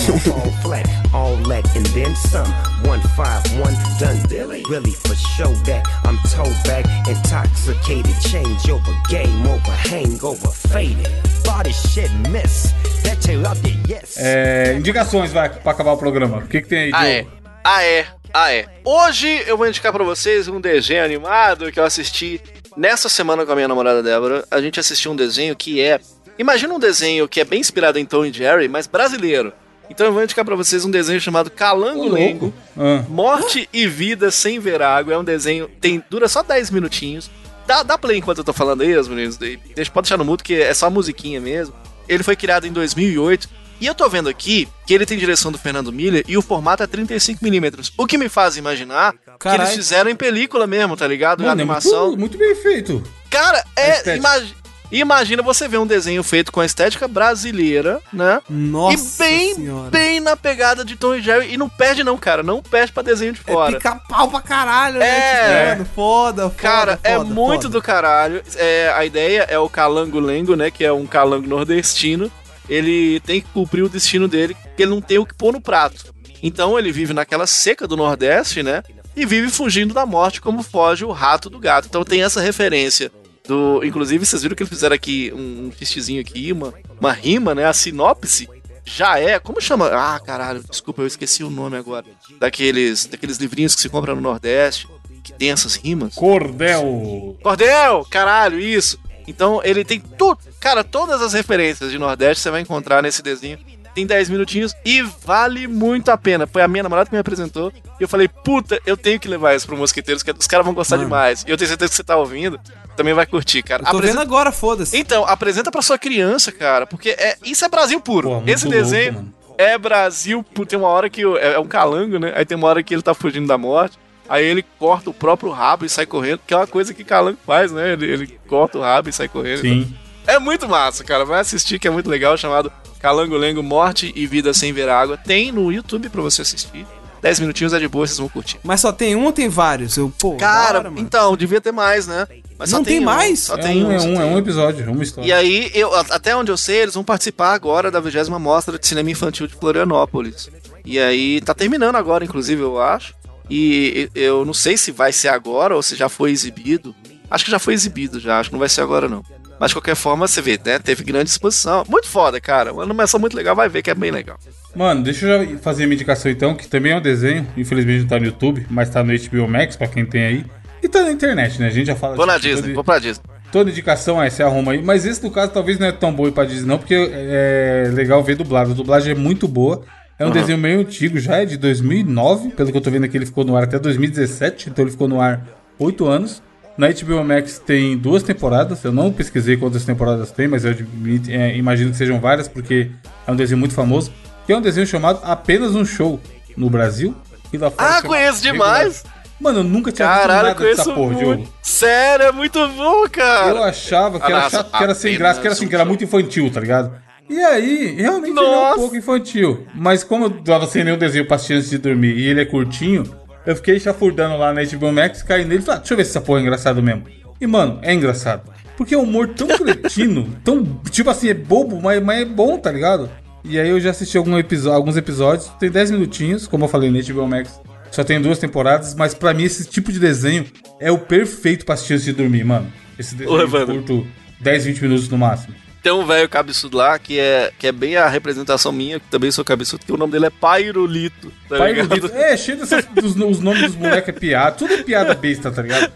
É, indicações, vai, pra acabar o programa. O que, que tem aí, Ah, é. Ah, é. Ah, é. Hoje eu vou indicar pra vocês um desenho animado que eu assisti nessa semana com a minha namorada Débora. A gente assistiu um desenho que é. Imagina um desenho que é bem inspirado em Tom e Jerry, mas brasileiro. Então eu vou indicar pra vocês um desenho chamado Calango Lengo. Ah, Morte e Vida Sem Ver Água. É um desenho. Tem, dura só 10 minutinhos. Dá, dá play enquanto eu tô falando aí, os meninos. Daí. Deixa, pode deixar no mudo, que é só musiquinha mesmo. Ele foi criado em 2008. E eu tô vendo aqui que ele tem direção do Fernando Miller e o formato é 35mm. O que me faz imaginar que Caralho. eles fizeram em película mesmo, tá ligado? Em mano, é animação. muito, muito bem feito. Cara, é. Imagi imagina você ver um desenho feito com a estética brasileira, né? Nossa e bem, senhora. bem na pegada de Tom e Jerry. E não perde, não, cara. Não perde pra desenho de É fora. pica-pau pra caralho, É. né? Tipo, mano, foda, foda. Cara, é foda, muito foda. do caralho. É, a ideia é o calango lengo, né? Que é um calango nordestino. Ele tem que cumprir o destino dele, que ele não tem o que pôr no prato. Então ele vive naquela seca do Nordeste, né? E vive fugindo da morte como foge o rato do gato. Então tem essa referência do. Inclusive, vocês viram que eles fizeram aqui um, um aqui, uma, uma rima, né? A sinopse já é. Como chama? Ah, caralho, desculpa, eu esqueci o nome agora. Daqueles, daqueles livrinhos que se compra no Nordeste, que tem essas rimas. Cordel. Cordel, caralho, isso. Então ele tem tudo, cara, todas as referências de Nordeste você vai encontrar nesse desenho. Tem 10 minutinhos e vale muito a pena. Foi a minha namorada que me apresentou e eu falei, puta, eu tenho que levar isso pro Mosqueteiros, que os caras vão gostar Mano. demais. E eu tenho certeza que você tá ouvindo, também vai curtir, cara. Eu tô Apresenta- vendo agora, foda-se. Então, apresenta pra sua criança, cara, porque é, isso é Brasil puro. Pô, muito Esse louco, desenho mano. é Brasil puro. Tem uma hora que é, é um calango, né? Aí tem uma hora que ele tá fugindo da morte. Aí ele corta o próprio rabo e sai correndo, que é uma coisa que calango faz, né? Ele, ele corta o rabo e sai correndo. Sim. É muito massa, cara. Vai assistir que é muito legal, chamado Calango Lengo Morte e Vida Sem Ver Água. Tem no YouTube pra você assistir. 10 minutinhos é de boa, vocês vão curtir. Mas só tem um ou tem vários? Eu, pô, Cara, hora, então, devia ter mais, né? Mas só Não tem um, mais? Só É tem um, é só um, é tem um episódio, uma história. E aí, eu, até onde eu sei, eles vão participar agora da 20 Mostra de Cinema Infantil de Florianópolis. E aí, tá terminando agora, inclusive, eu acho. E eu não sei se vai ser agora ou se já foi exibido. Acho que já foi exibido já, acho que não vai ser agora não. Mas de qualquer forma, você vê, né? Teve grande exposição. Muito foda, cara. Uma animação muito legal, vai ver que é bem legal. Mano, deixa eu já fazer a minha indicação então, que também é um desenho. Infelizmente não tá no YouTube, mas tá no HBO Max, pra quem tem aí. E tá na internet, né? A gente já fala Vou na Disney, vou pra Disney. Toda indicação é, você arruma aí. Mas esse, no caso, talvez não é tão bom pra Disney, não, porque é legal ver dublado. A dublagem é muito boa. É um desenho meio antigo, já é de 2009. Pelo que eu tô vendo aqui, ele ficou no ar até 2017. Então ele ficou no ar 8 anos. Na HBO Max tem duas temporadas. Eu não pesquisei quantas temporadas tem, mas eu admito- é, imagino que sejam várias, porque é um desenho muito famoso. Que é um desenho chamado Apenas um Show no Brasil. E lá fora Ah, conheço Regular. demais. Mano, eu nunca tinha visto Caralho, nada conheço dessa porra, muito. Diogo. Sério, é muito bom, cara. Eu achava que Ah, era nossa, chato, que era sem graça, que era assim, que era muito infantil, tá ligado? E aí, realmente ele é um Nossa. pouco infantil. Mas como eu tava sem nenhum desenho pra assistir antes de dormir e ele é curtinho, eu fiquei chafurdando lá na HBO Max, caí nele e falei, ah, deixa eu ver se essa porra é engraçado mesmo. E, mano, é engraçado. Porque é um humor tão cretino, tão, tipo assim, é bobo, mas, mas é bom, tá ligado? E aí eu já assisti algum alguns episódios, tem 10 minutinhos, como eu falei na HBO Max. Só tem duas temporadas, mas pra mim esse tipo de desenho é o perfeito pra assistir antes de dormir, mano. Esse desenho Ô, curto 10, 20 minutos no máximo. Tem um velho cabeçudo lá que é, que é bem a representação minha, que também sou cabeçudo, que o nome dele é Pairulito. Tá Pai ligado? É, cheio. Dos, os nomes dos moleques é piada. Tudo é piada besta, tá ligado?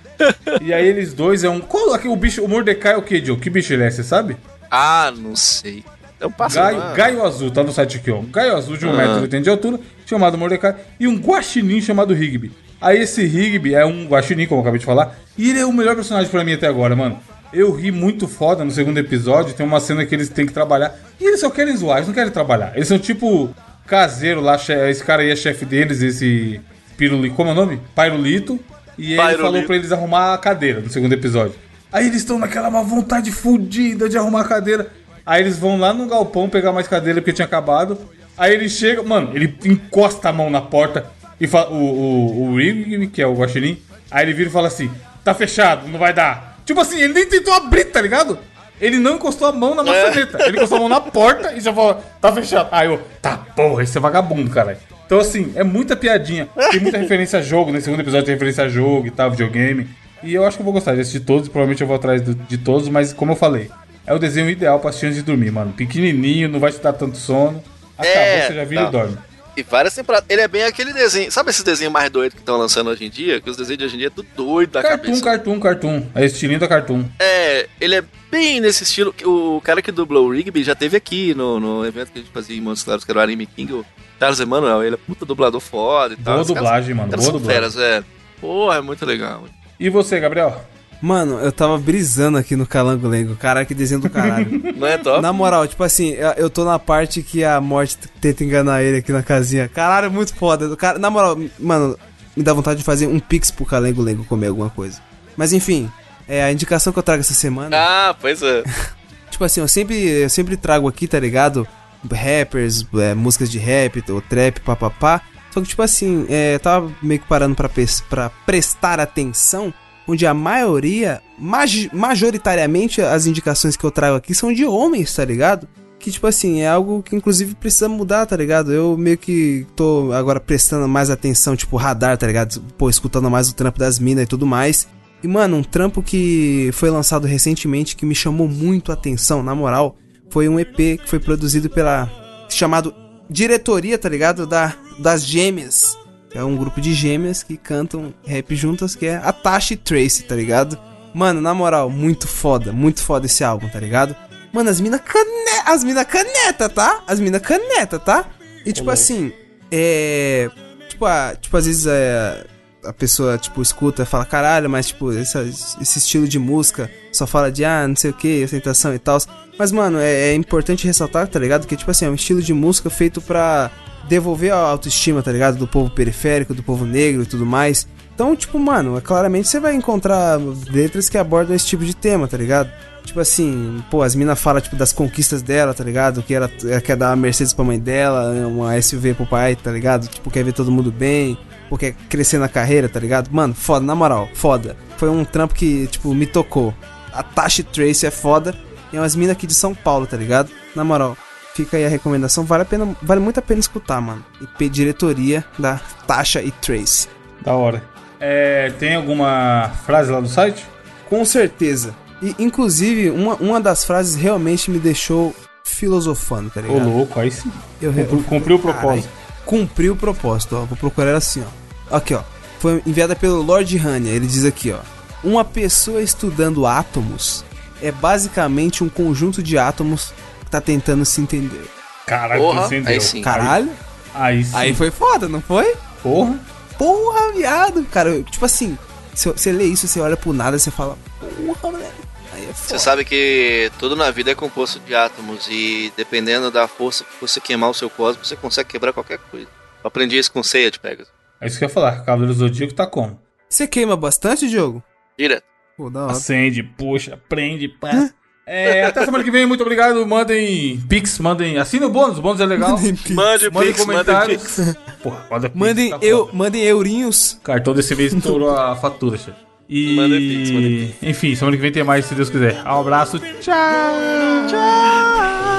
E aí eles dois é um. Qual aqui o bicho? O Mordecai é o que, Joe? Que bicho ele é, você sabe? Ah, não sei. É um. Gaio, lá. Gaio Azul, tá no site aqui, ó. Gaio Azul de 1,80m Ah. e de altura, chamado Mordecai, e um guaxinim chamado Rigby. Aí esse Rigby é um guaxinim, como eu acabei de falar, e ele é o melhor personagem pra mim até agora, mano. Eu ri muito foda no segundo episódio, tem uma cena que eles têm que trabalhar, e eles só querem zoar, eles não querem trabalhar. Eles são tipo caseiro lá, esse cara aí é chefe deles, esse Piruli, como é o nome? Pairulito. E ele Pairulito. falou pra eles arrumar a cadeira no segundo episódio. Aí eles estão naquela má vontade fudida de arrumar a cadeira. Aí eles vão lá no galpão pegar mais cadeira porque tinha acabado. Aí ele chega, mano, ele encosta a mão na porta e fala. O, o, o que é o Guaxinim, aí ele vira e fala assim: tá fechado, não vai dar. Tipo assim, ele nem tentou abrir, tá ligado? Ele não encostou a mão na maçaneta. Ele encostou a mão na porta e já falou: tá fechado. Aí eu, tá porra, esse é vagabundo, caralho. Então, assim, é muita piadinha. Tem muita referência a jogo. No segundo episódio tem referência a jogo e tal, videogame. E eu acho que eu vou gostar de assistir todos. Provavelmente eu vou atrás do- de todos, mas como eu falei, é o desenho ideal pra assistir antes de dormir, mano. Pequenininho, não vai te dar tanto sono. Acabou, É, você já vira tá. e dorme. Várias temporadas. Ele é bem aquele desenho. Sabe esses desenhos mais doidos que estão lançando hoje em dia? Que os desenhos de hoje em dia é tudo doido da Cartoon, cabeça. cartoon, cartoon. É estilinho da cartoon. É, ele é bem nesse estilo. O cara que dublou o Rigby já teve aqui no, no evento que a gente fazia em Montes Claros, que era o Anime King, o Charles Emanuel. Ele é puta dublador foda e tal. Boa Os caras- dublagem, mano. caras Boa dublagem. feras, é. Porra, é muito legal. E você, Gabriel? Mano, eu tava brisando aqui no Calango Lengo. Caralho, que desenho do caralho. Não é top? na moral, tipo assim, eu- tô na parte que a morte tenta enganar ele aqui na casinha. Caralho, muito foda. Cara, na moral, mano, me dá vontade de fazer um pix pro Calango Lengo comer alguma coisa. Mas enfim, é a indicação que eu trago essa semana. Ah, pois é. Tipo assim, eu sempre, eu sempre trago aqui, tá ligado? Rappers, é, músicas de rap, ou trap, papapá. Só que, tipo assim, é, eu tava meio que parando pra, pra prestar atenção, onde a maioria, maj- majoritariamente, as indicações que eu trago aqui são de homens, tá ligado? Que, tipo assim, é algo que inclusive precisa mudar, tá ligado? Eu meio que tô agora prestando mais atenção, tipo, radar, tá ligado? Pô, escutando mais o trampo das minas e tudo mais. E, mano, um trampo que foi lançado recentemente que me chamou muito a atenção, na moral, foi um EP que foi produzido pela. chamado Diretoria, tá ligado? Da, das Gêmeas. É um grupo de gêmeas que cantam rap juntas, que é a Tasha e Tracy, tá ligado? Mano, na moral, muito foda, muito foda esse álbum, tá ligado? Mano, as mina caneta, as mina caneta, tá? As mina caneta, tá? E tipo assim, é. Tipo, a, tipo às vezes é, a pessoa, tipo, escuta e fala, caralho, mas, tipo, essa- esse estilo de música só fala de, ah, não sei o que, ostentação e tal. Mas, mano, é, é importante ressaltar, tá ligado? Que, tipo assim, é um estilo de música feito pra devolver a autoestima, tá ligado? Do povo periférico, do povo negro e tudo mais. Então, tipo, mano, é, claramente você vai encontrar letras que abordam esse tipo de tema, tá ligado? Tipo assim, pô, as minas falam, tipo, das conquistas dela, tá ligado? Que ela, ela quer dar uma Mercedes pra mãe dela, uma SUV pro pai, tá ligado? Tipo, quer ver todo mundo bem, ou quer crescer na carreira, tá ligado? Mano, foda, na moral, foda. Foi um trampo que, tipo, me tocou. A Tasha Trace é foda, e é umas minas aqui de São Paulo, tá ligado? Na moral, fica aí a recomendação, vale, a pena, vale muito a pena escutar, mano. IP Diretoria da Tasha e Trace. Da hora. É, tem alguma frase lá do site? Com certeza. E, inclusive, uma, uma das frases realmente me deixou filosofando, tá Ô, ligado? louco, aí sim. Eu, Cumpriu, cumpriu o propósito. Cumpriu o propósito, ó. Vou procurar ela assim, ó. Aqui, ó. Foi enviada pelo Lord Hania. Ele diz aqui, ó. Uma pessoa estudando átomos é basicamente um conjunto de átomos tá tentando se entender. Caralho, Porra, entendeu. aí sim. Caralho? Aí sim. Aí foi foda, não foi? Porra. Porra, viado. Cara, eu- tipo assim, se você lê isso, você olha pro nada e você fala, porra, moleque. Aí é Você foda. sabe que tudo na vida é composto de átomos e dependendo da força que você queimar o seu cosmos, você consegue quebrar qualquer coisa. Eu aprendi isso com ceia de Pegasus. É isso que eu ia falar. Cavaleiro do Zodíaco tá como? Você queima bastante, Diogo? Direto. Pô, da hora. Acende, puxa, prende, pá. É, até semana que vem, muito obrigado. Mandem pix, mandem. Assina o bônus, o bônus é legal. Mande Mandem pix, mande comentários. pix. Porra, manda pix. Mandem, tá eu, foda. mandem eurinhos. Cartão desse mês estourou a fatura, chefe. E. Manda pix, manda pix. Enfim, semana que vem tem mais, se Deus quiser. Um abraço, tchau!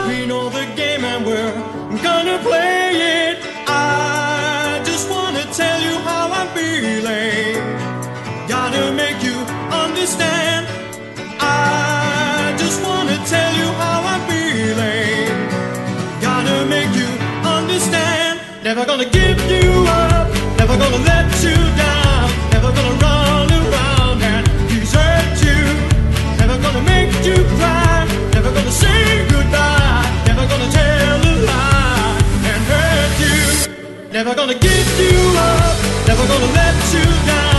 We know the game and we're gonna play it. I just wanna tell you how I'm feeling. Gotta make you understand. Never gonna give you up. Never gonna let you down. Never gonna run around and desert you. Never gonna make you cry. Never gonna say goodbye. Never gonna tell a lie and hurt you. Never gonna give you up. Never gonna let you down.